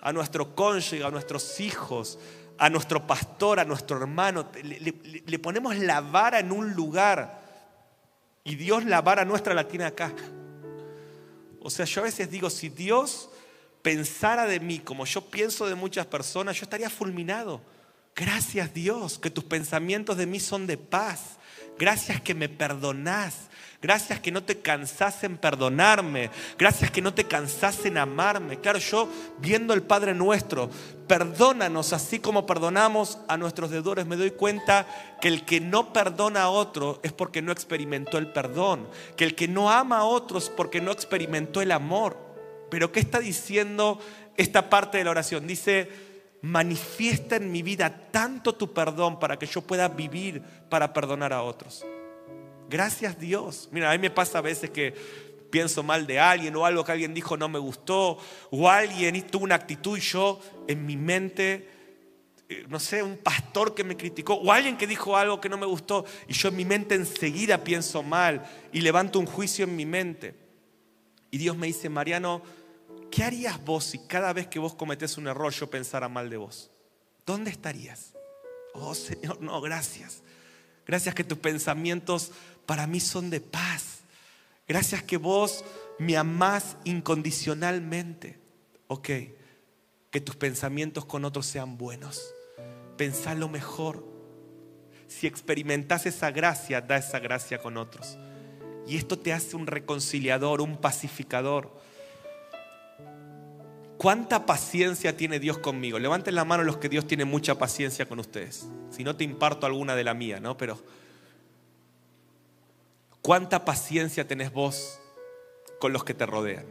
[SPEAKER 2] a nuestro cónyuge, a nuestros hijos, a nuestro pastor, a nuestro hermano? Le, ponemos la vara en un lugar y Dios la vara nuestra la tiene acá. O sea, yo a veces digo, si Dios pensara de mí como yo pienso de muchas personas, yo estaría fulminado. Gracias Dios, que tus pensamientos de mí son de paz. Gracias que me perdonás. Gracias que no te cansás en perdonarme. Gracias que no te cansás en amarme. Claro, yo viendo el Padre nuestro, perdónanos así como perdonamos a nuestros deudores, me doy cuenta que el que no perdona a otro es porque no experimentó el perdón. Que el que no ama a otros es porque no experimentó el amor. Pero ¿qué está diciendo esta parte de la oración? Dice, manifiesta en mi vida tanto tu perdón para que yo pueda vivir para perdonar a otros. Gracias Dios. Mira, a mí me pasa a veces que pienso mal de alguien o algo que alguien dijo no me gustó o alguien tuvo una actitud y yo en mi mente, eh, no sé, un pastor que me criticó o alguien que dijo algo que no me gustó y yo en mi mente enseguida pienso mal y levanto un juicio en mi mente. Y Dios me dice, Mariano, ¿qué harías vos si cada vez que vos cometés un error yo pensara mal de vos? ¿Dónde estarías? Oh Señor, no, gracias. Gracias que tus pensamientos para mí son de paz. Gracias que vos me amás incondicionalmente. Ok, que tus pensamientos con otros sean buenos. Pensá lo mejor. Si experimentás esa gracia, da esa gracia con otros. Y esto te hace un reconciliador, un pacificador. ¿Cuánta paciencia tiene Dios conmigo? Levanten la mano los que Dios tiene mucha paciencia con ustedes. Si no te imparto alguna de la mía, ¿no? Pero ¿Cuánta paciencia tenés vos con los que te rodean?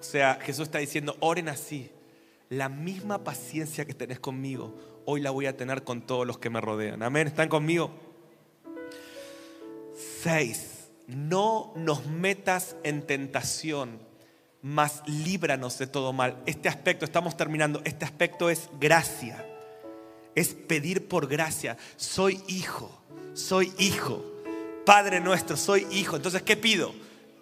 [SPEAKER 2] O sea, Jesús está diciendo, oren así. La misma paciencia que tenés conmigo, hoy la voy a tener con todos los que me rodean. Amén, ¿están conmigo? Seis, no nos metas en tentación, mas líbranos de todo mal. Este aspecto, estamos terminando, este aspecto es gracia, es pedir por gracia. Soy hijo soy hijo. Padre nuestro, soy hijo. Entonces, ¿qué pido?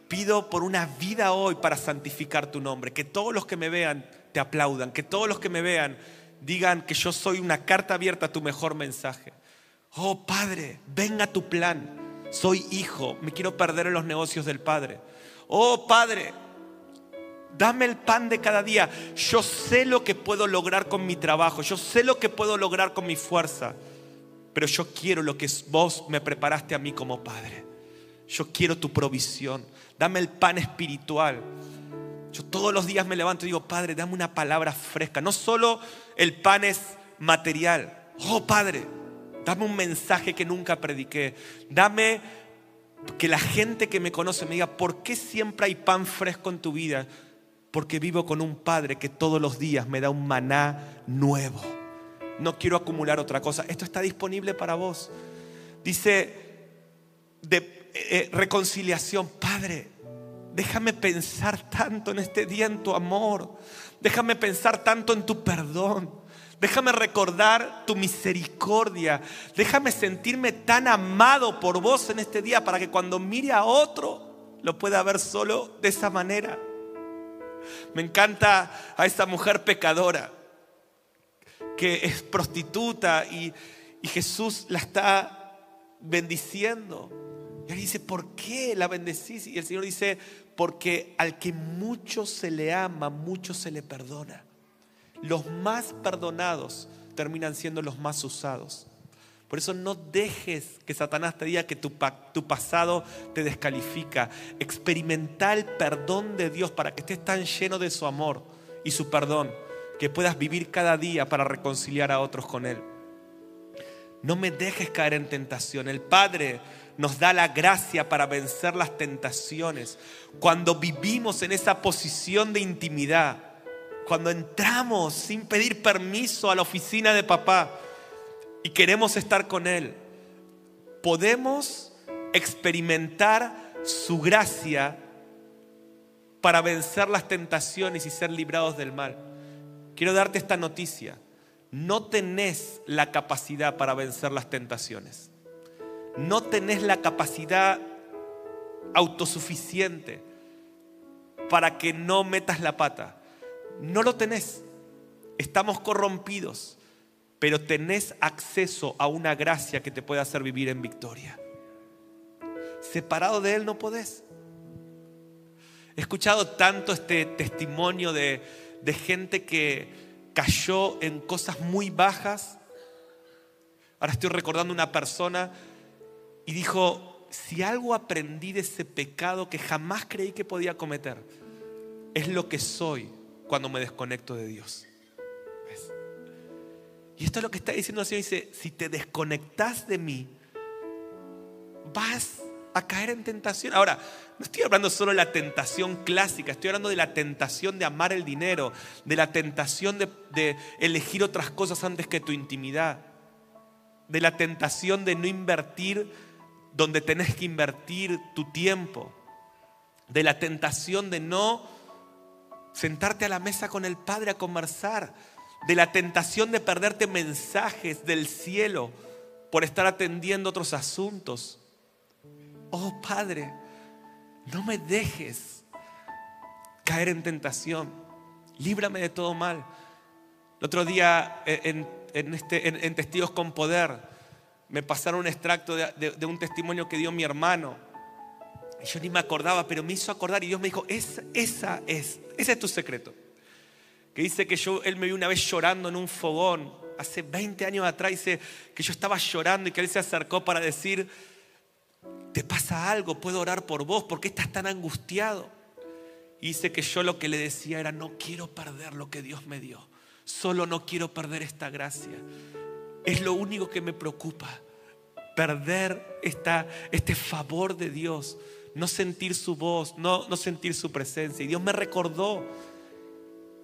[SPEAKER 2] Pido por una vida hoy para santificar tu nombre. Que todos los que me vean te aplaudan. Que todos los que me vean digan que yo soy una carta abierta a tu mejor mensaje. Oh Padre, venga tu plan. Soy hijo, me quiero perder en los negocios del Padre. Oh Padre, dame el pan de cada día. Yo sé lo que puedo lograr con mi trabajo. Yo sé lo que puedo lograr con mi fuerza pero yo quiero lo que vos me preparaste a mí como Padre. Yo quiero tu provisión. Dame el pan espiritual. Yo todos los días me levanto y digo, Padre, dame una palabra fresca. No solo el pan es material. Oh, Padre, dame un mensaje que nunca prediqué. Dame que la gente que me conoce me diga, ¿por qué siempre hay pan fresco en tu vida? Porque vivo con un Padre que todos los días me da un maná nuevo no quiero acumular otra cosa. Esto está disponible para vos. Dice de eh, eh, reconciliación, Padre, déjame pensar tanto en este día en tu amor. Déjame pensar tanto en tu perdón. Déjame recordar tu misericordia. Déjame sentirme tan amado por vos en este día para que cuando mire a otro lo pueda ver solo de esa manera. Me encanta a esa mujer pecadora que es prostituta y, Jesús la está bendiciendo. Y él dice, ¿por qué la bendecís? Y el Señor dice, porque al que mucho se le ama, mucho se le perdona. Los más perdonados terminan siendo los más usados. Por eso no dejes que Satanás te diga que tu, tu, pasado te descalifica. Experimenta el perdón de Dios para que estés tan lleno de su amor y su perdón que puedas vivir cada día para reconciliar a otros con Él. No me dejes caer en tentación. El Padre nos da la gracia para vencer las tentaciones. Cuando vivimos en esa posición de intimidad, cuando entramos sin pedir permiso a la oficina de papá y queremos estar con Él, podemos experimentar su gracia para vencer las tentaciones y ser librados del mal. Quiero darte esta noticia. No tenés la capacidad para vencer las tentaciones no tenés la capacidad autosuficiente para que no metas la pata. No lo tenés. Estamos corrompidos, pero tenés acceso a una gracia que te puede hacer vivir en victoria. Separado de Él no podés. He escuchado tanto este testimonio de, de gente que cayó en cosas muy bajas. Ahora estoy recordando una persona y dijo, si algo aprendí de ese pecado que jamás creí que podía cometer, es lo que soy cuando me desconecto de Dios. Y esto es lo que está diciendo el Señor. Dice, si te desconectas de mí, vas a caer en tentación. Ahora, no estoy hablando solo de la tentación clásica, estoy hablando de la tentación de amar el dinero, de la tentación de, de elegir otras cosas antes que tu intimidad, de la tentación de no invertir donde tenés que invertir tu tiempo, de la tentación de no sentarte a la mesa con el Padre a conversar, de la tentación de perderte mensajes del cielo por estar atendiendo otros asuntos. Oh Padre, no me dejes caer en tentación, líbrame de todo mal. El otro día en, este, en Testigos con Poder, me pasaron un extracto de, un testimonio que dio mi hermano. Y yo ni me acordaba, pero me hizo acordar y Dios me dijo, esa es, ese es tu secreto. Que dice que yo, él me vio una vez llorando en un fogón, hace 20 años atrás, dice que yo estaba llorando y que él se acercó para decir, te pasa algo, puedo orar por vos, ¿por qué estás tan angustiado? Y dice que yo lo que le decía era, no quiero perder lo que Dios me dio, solo no quiero perder esta gracia. Es lo único que me preocupa. Perder esta, este favor de Dios. No sentir su voz, no, no sentir su presencia. Y Dios me recordó.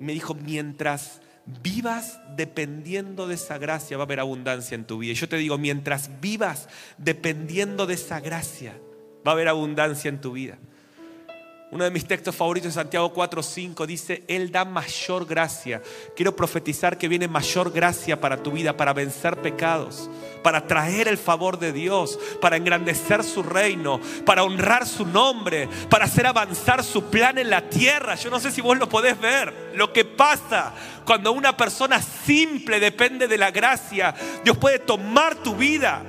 [SPEAKER 2] Me dijo, mientras vivas dependiendo de esa gracia, va a haber abundancia en tu vida. Y yo te digo, mientras vivas dependiendo de esa gracia, va a haber abundancia en tu vida. Uno de mis textos favoritos de Santiago 4:5 dice, Él da mayor gracia. Quiero profetizar que viene mayor gracia para tu vida, para vencer pecados, para traer el favor de Dios, para engrandecer su reino, para honrar su nombre, para hacer avanzar su plan en la tierra. Yo no sé si vos lo podés ver. Lo que pasa cuando una persona simple depende de la gracia, Dios puede tomar tu vida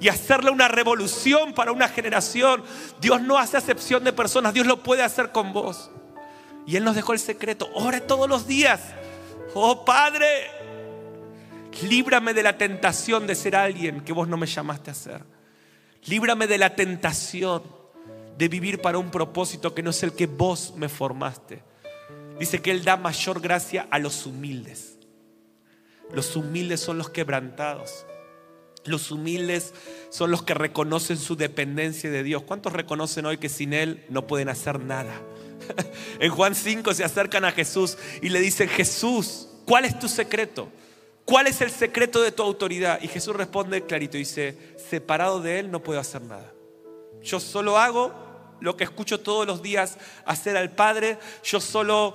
[SPEAKER 2] y hacerle una revolución para una generación. Dios no hace acepción de personas, Dios lo puede hacer con vos. Y Él nos dejó el secreto. Ore todos los días. Oh Padre, líbrame de la tentación de ser alguien que vos no me llamaste a ser. Líbrame de la tentación de vivir para un propósito que no es el que vos me formaste. Dice que Él da mayor gracia a los humildes. Los humildes son los quebrantados. Los humildes son los que reconocen su dependencia de Dios. ¿Cuántos reconocen hoy que sin Él no pueden hacer nada? En Juan 5 se acercan a Jesús y le dicen, Jesús, ¿cuál es tu secreto? ¿Cuál es el secreto de tu autoridad? Y Jesús responde clarito, dice, separado de Él no puedo hacer nada. Yo solo hago lo que escucho todos los días hacer al Padre, yo solo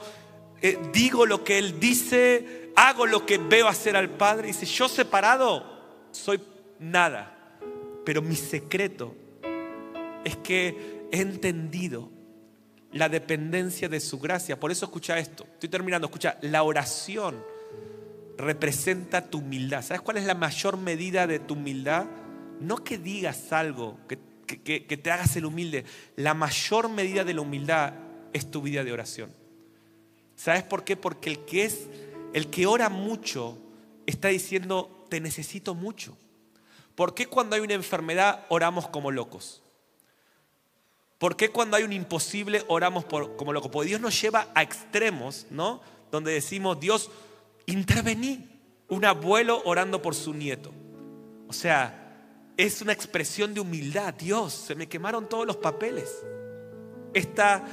[SPEAKER 2] eh, digo lo que Él dice, hago lo que veo hacer al Padre. Dice, yo separado soy nada. Pero mi secreto es que he entendido la dependencia de su gracia. Por eso escucha esto. Estoy terminando. Escucha, la oración representa tu humildad. ¿Sabes cuál es la mayor medida de tu humildad? No que digas algo, que, que te hagas el humilde. La mayor medida de la humildad es tu vida de oración. ¿Sabes por qué? Porque el que es El que ora mucho está diciendo, te necesito mucho. ¿Por qué cuando hay una enfermedad oramos como locos? ¿Por qué cuando hay un imposible oramos como locos? Porque Dios nos lleva a extremos, ¿no? Donde decimos, Dios, intervení. Un abuelo orando por su nieto. O sea, es una expresión de humildad. Dios, se me quemaron todos los papeles. Esta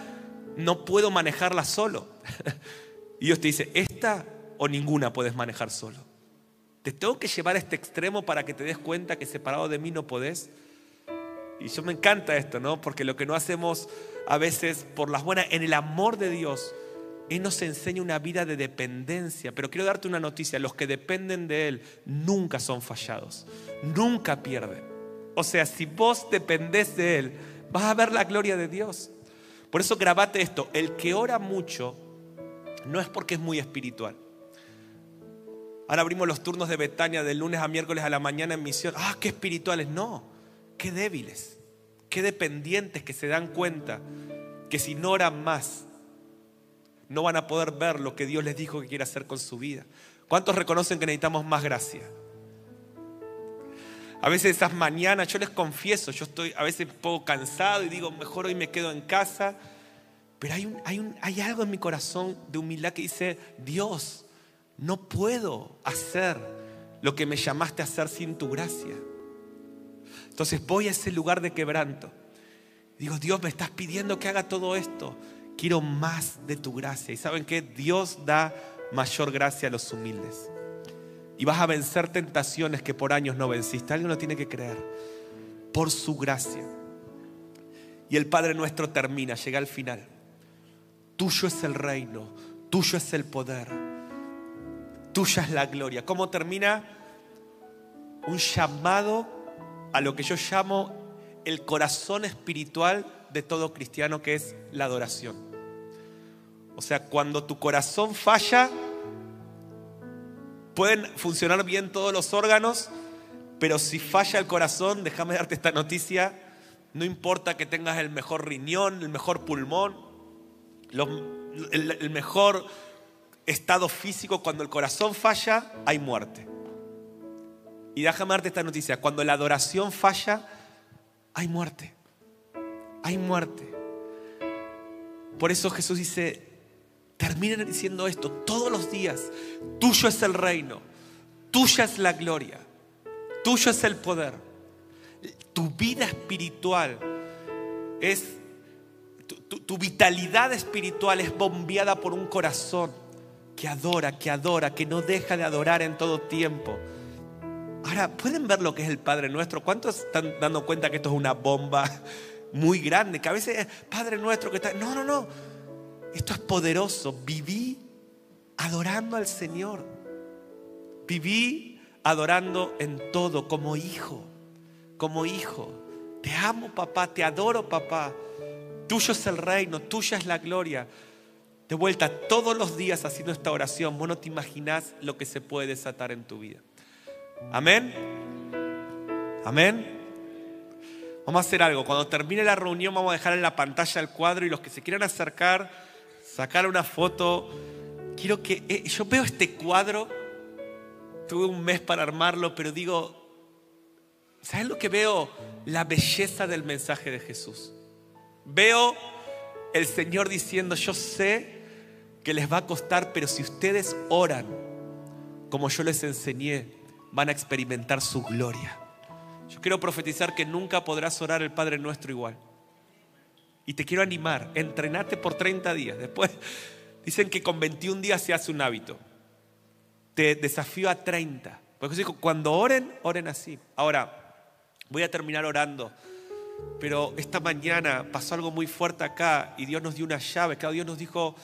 [SPEAKER 2] no puedo manejarla solo. Y Dios te dice, esta o ninguna puedes manejar solo. Te tengo que llevar a este extremo para que te des cuenta que separado de mí no podés. Y yo me encanta esto, ¿no? Porque lo que no hacemos a veces por las buenas, en el amor de Dios, Él nos enseña una vida de dependencia. Pero quiero darte una noticia, los que dependen de Él nunca son fallados, nunca pierden. O sea, si vos dependés de Él, vas a ver la gloria de Dios. Por eso grabate esto, el que ora mucho no es porque es muy espiritual. Ahora abrimos los turnos de Betania del lunes a miércoles a la mañana en misión. Ah, qué espirituales. No, qué débiles, qué dependientes que se dan cuenta que si no oran más, no van a poder ver lo que Dios les dijo que quiere hacer con su vida. ¿Cuántos reconocen que necesitamos más gracia? A veces esas mañanas, yo les confieso, yo estoy a veces un poco cansado y digo, mejor hoy me quedo en casa. Pero hay, hay, hay algo en mi corazón de humildad que dice, Dios, no puedo hacer lo que me llamaste a hacer sin tu gracia. Entonces voy a ese lugar de quebranto. Digo, Dios, me estás pidiendo que haga todo esto. Quiero más de tu gracia. ¿Y saben qué? Dios da mayor gracia a los humildes y vas a vencer tentaciones que por años no venciste. Alguien lo tiene que creer. Por su gracia. Y el Padre nuestro termina, llega al final. Tuyo es el reino, tuyo es el poder, tuya es la gloria. ¿Cómo termina? Un llamado a lo que yo llamo el corazón espiritual de todo cristiano, que es la adoración. O sea, cuando tu corazón falla, Pueden funcionar bien todos los órganos, pero si falla el corazón, déjame darte esta noticia, no importa que tengas el mejor riñón, el mejor pulmón, el, mejor estado físico, cuando el corazón falla, hay muerte. Y déjame darte esta noticia, cuando la adoración falla, hay muerte. Hay muerte. Por eso Jesús dice, terminen diciendo esto todos los días. Tuyo es el reino, tuya es la gloria, tuyo es el poder. Tu vida espiritual es, tu, vitalidad espiritual es bombeada por un corazón que adora, que adora, que no deja de adorar en todo tiempo. Ahora, ¿pueden ver lo que es el Padre Nuestro? ¿Cuántos están dando cuenta que esto es una bomba muy grande? Que a veces, Padre Nuestro, que está... No, no, no. Esto es poderoso. Viví adorando al Señor. Viví adorando en todo como hijo, como hijo. Te amo papá, te adoro papá. Tuyo es el reino, tuya es la gloria. De vuelta todos los días haciendo esta oración, vos no te imaginás lo que se puede desatar en tu vida. Amén. Amén. Vamos a hacer algo. Cuando termine la reunión vamos a dejar en la pantalla el cuadro y los que se quieran acercar sacar una foto. Quiero que, eh, yo veo este cuadro, tuve un mes para armarlo, pero digo, ¿sabes lo que veo? La belleza del mensaje de Jesús. Veo el Señor diciendo, yo sé que les va a costar, pero si ustedes oran como yo les enseñé, van a experimentar su gloria. Yo quiero profetizar que nunca podrás orar el Padre nuestro igual. Y te quiero animar, entrenate por 30 días. Después dicen que con 21 días se hace un hábito. Te desafío a 30. Porque cuando oren, oren así. Ahora, voy a terminar orando. Pero esta mañana pasó algo muy fuerte acá y Dios nos dio una llave. Claro, Dios nos dijo,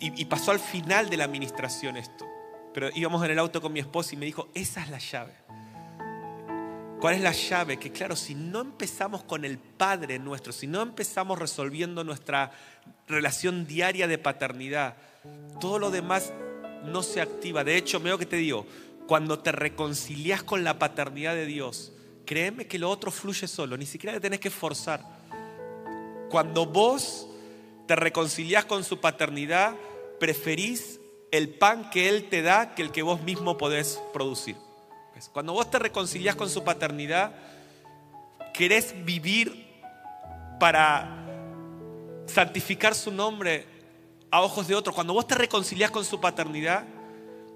[SPEAKER 2] y, pasó al final de la administración esto. Pero íbamos en el auto con mi esposa y me dijo, esa es la llave. ¿Cuál es la llave? Que claro, si no empezamos con el Padre nuestro, si no empezamos resolviendo nuestra relación diaria de paternidad, todo lo demás no se activa. De hecho, veo que te digo, cuando te reconcilias con la paternidad de Dios, créeme que lo otro fluye solo, ni siquiera te tenés que forzar. Cuando vos te reconcilias con su paternidad, preferís el pan que Él te da que el que vos mismo podés producir. Cuando vos te reconciliás con su paternidad, querés vivir para santificar su nombre a ojos de otros. Cuando vos te reconciliás con su paternidad,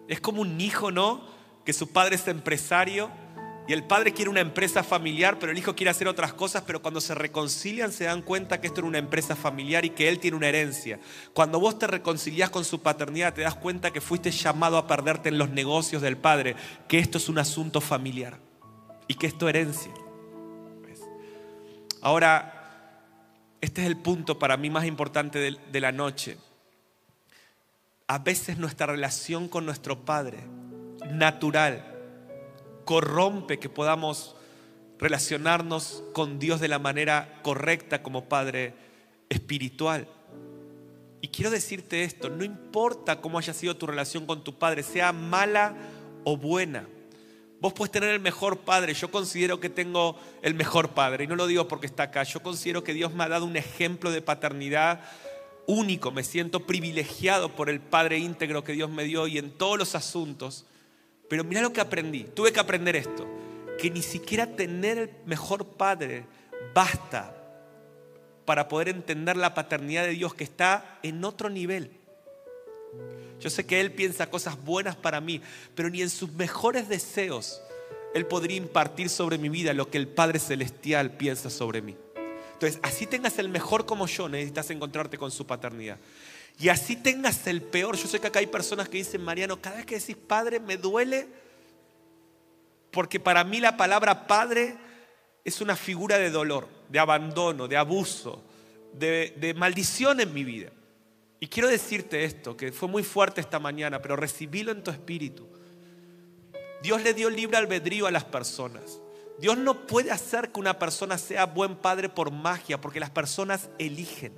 [SPEAKER 2] es como un hijo, ¿no? Que su padre es empresario y el padre quiere una empresa familiar, pero el hijo quiere hacer otras cosas, pero cuando se reconcilian se dan cuenta que esto era una empresa familiar y que él tiene una herencia. Cuando vos te reconcilias con su paternidad, te das cuenta que fuiste llamado a perderte en los negocios del padre, que esto es un asunto familiar y que esto es herencia. Ahora, este es el punto para mí más importante de la noche. A veces nuestra relación con nuestro Padre, natural, corrompe que podamos relacionarnos con Dios de la manera correcta como Padre espiritual. Y quiero decirte esto, no importa cómo haya sido tu relación con tu Padre, sea mala o buena. Vos puedes tener el mejor padre. Yo considero que tengo el mejor padre. Y no lo digo porque está acá. Yo considero que Dios me ha dado un ejemplo de paternidad único. Me siento privilegiado por el padre íntegro que Dios me dio y en todos los asuntos pero mira lo que aprendí. Tuve que aprender esto. Que ni siquiera tener el mejor padre basta para poder entender la paternidad de Dios que está en otro nivel. Yo sé que Él piensa cosas buenas para mí, pero ni en sus mejores deseos Él podría impartir sobre mi vida lo que el Padre Celestial piensa sobre mí. Entonces, así tengas el mejor como yo, necesitas encontrarte con su paternidad. Y así tengas el peor. Yo sé que acá hay personas que dicen, Mariano, cada vez que decís padre me duele porque para mí la palabra padre es una figura de dolor, de abandono, de abuso, de, maldición en mi vida. Y quiero decirte esto, que fue muy fuerte esta mañana, pero recibílo en tu espíritu. Dios le dio libre albedrío a las personas. Dios no puede hacer que una persona sea buen padre por magia, porque las personas eligen.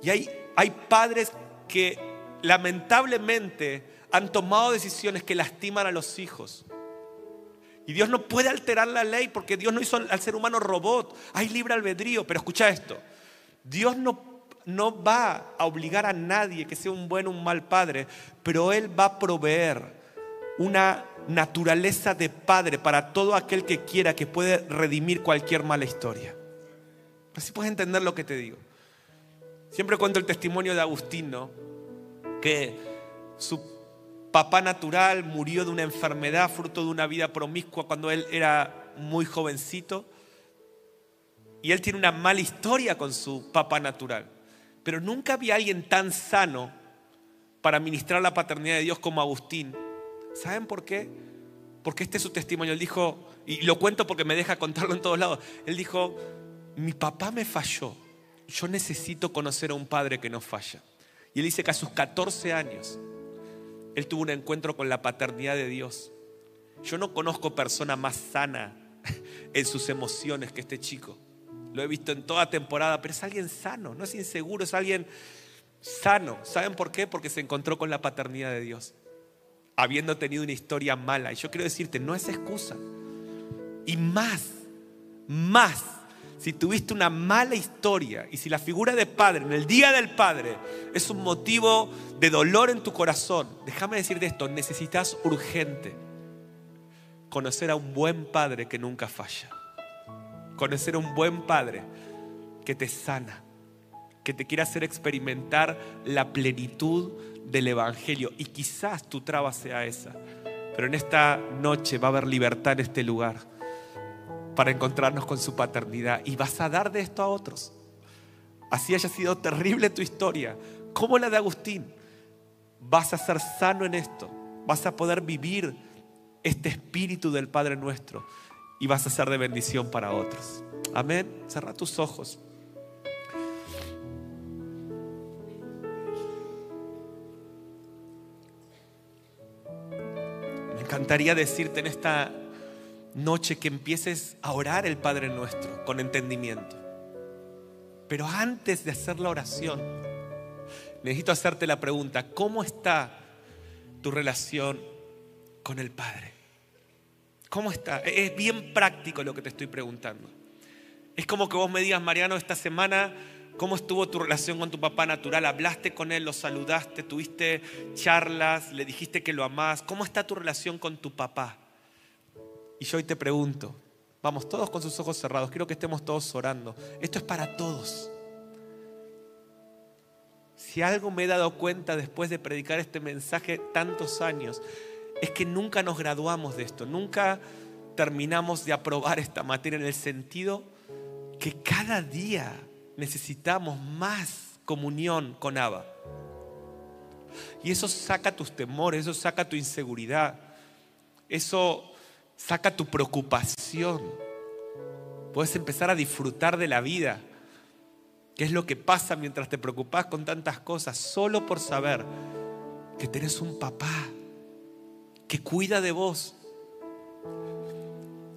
[SPEAKER 2] Y hay hay padres que lamentablemente han tomado decisiones que lastiman a los hijos. Y Dios no puede alterar la ley porque Dios no hizo al ser humano robot. Hay libre albedrío. Pero escucha esto. Dios no, no va a obligar a nadie que sea un buen o un mal padre, pero Él va a proveer una naturaleza de padre para todo aquel que quiera que puede redimir cualquier mala historia. Así puedes entender lo que te digo. Siempre cuento el testimonio de Agustino, que su papá natural murió de una enfermedad fruto de una vida promiscua cuando él era muy jovencito. Y él tiene una mala historia con su papá natural. Pero nunca había alguien tan sano para ministrar la paternidad de Dios como Agustín. ¿Saben por qué? Porque este es su testimonio. Él dijo, y lo cuento porque me deja contarlo en todos lados. Él dijo, mi papá me falló yo necesito conocer a un padre que no falla. Y él dice que a sus 14 años, él tuvo un encuentro con la paternidad de Dios. Yo no conozco persona más sana en sus emociones que este chico. Lo he visto en toda temporada, pero es alguien sano, no es inseguro, es alguien sano. ¿Saben por qué? Porque se encontró con la paternidad de Dios, habiendo tenido una historia mala. Y yo quiero decirte, no es excusa. Y más, más si tuviste una mala historia y si la figura de padre en el día del padre es un motivo de dolor en tu corazón, déjame decirte esto, necesitas urgente conocer a un buen padre que nunca falla. Conocer a un buen padre que te sana, que te quiere hacer experimentar la plenitud del Evangelio. Y quizás tu traba sea esa. Pero en esta noche va a haber libertad en este lugar para encontrarnos con su paternidad y vas a dar de esto a otros. Así haya sido terrible tu historia, como la de Agustín, vas a ser sano en esto, vas a poder vivir este espíritu del Padre nuestro y vas a ser de bendición para otros. Amén. Cerra tus ojos. Me encantaría decirte en esta noche que empieces a orar el Padre nuestro con entendimiento. Pero antes de hacer la oración, necesito hacerte la pregunta, ¿cómo está tu relación con el Padre? ¿Cómo está? Es bien práctico lo que te estoy preguntando. Es como que vos me digas, Mariano, esta semana ¿Cómo estuvo tu relación con tu papá natural? ¿Hablaste con él? ¿Lo saludaste? ¿Tuviste charlas? ¿Le dijiste que lo amás? ¿Cómo está tu relación con tu papá? Y yo hoy te pregunto, vamos todos con sus ojos cerrados, quiero que estemos todos orando. Esto es para todos. Si algo me he dado cuenta después de predicar este mensaje tantos años, es que nunca nos graduamos de esto, nunca terminamos de aprobar esta materia en el sentido que cada día necesitamos más comunión con Abba. Y eso saca tus temores, eso saca tu inseguridad, eso saca tu preocupación. Puedes empezar a disfrutar de la vida. ¿Qué es lo que pasa mientras te preocupas con tantas cosas? Solo por saber que tenés un papá que cuida de vos,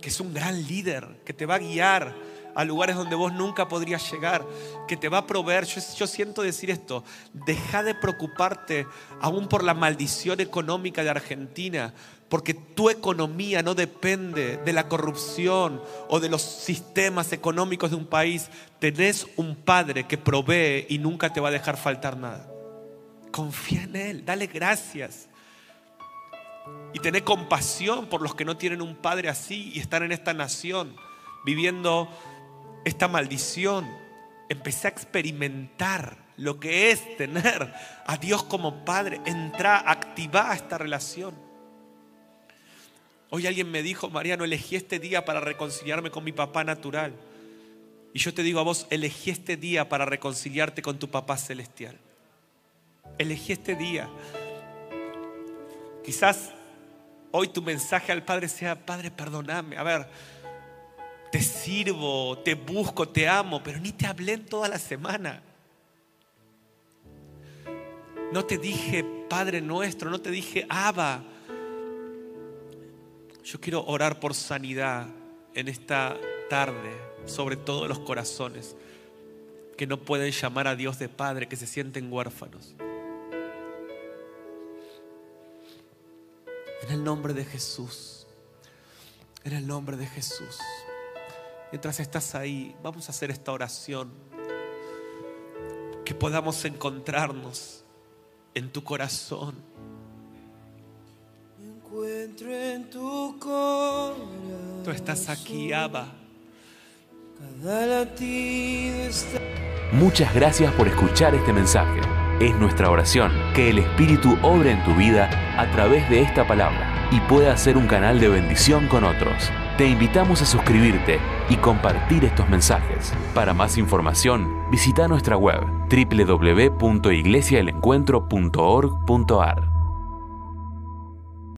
[SPEAKER 2] que es un gran líder, que te va a guiar, a lugares donde vos nunca podrías llegar, que te va a proveer. Yo, siento decir esto, deja de preocuparte aún por la maldición económica de Argentina, porque tu economía no depende de la corrupción o de los sistemas económicos de un país. Tenés un padre que provee y nunca te va a dejar faltar nada. Confía en Él, dale gracias. Y tené compasión por los que no tienen un padre así y están en esta nación viviendo esta maldición, empecé a experimentar lo que es tener a Dios como Padre. Entra, activa esta relación. Hoy alguien me dijo, Mariano, elegí este día para reconciliarme con mi papá natural. Y yo te digo a vos, elegí este día para reconciliarte con tu papá celestial. Elegí este día. Quizás hoy tu mensaje al Padre sea, Padre, perdóname. A ver, te sirvo, te busco, te amo, pero ni te hablé en toda la semana. No te dije Padre nuestro, no te dije Abba. Yo quiero orar por sanidad en esta tarde sobre todos los corazones que no pueden llamar a Dios de Padre, que se sienten huérfanos. En el nombre de Jesús, en el nombre de Jesús. Mientras estás ahí, vamos a hacer esta oración. Que podamos encontrarnos en tu corazón.
[SPEAKER 3] Encuentro en tu corazón.
[SPEAKER 2] Tú estás aquí, Abba.
[SPEAKER 3] Cada latido está.
[SPEAKER 1] Muchas gracias por escuchar este mensaje. Es nuestra oración que el Espíritu obre en tu vida a través de esta palabra y pueda ser un canal de bendición con otros. Te invitamos a suscribirte y compartir estos mensajes. Para más información, visita nuestra web www.iglesiaelencuentro.org.ar.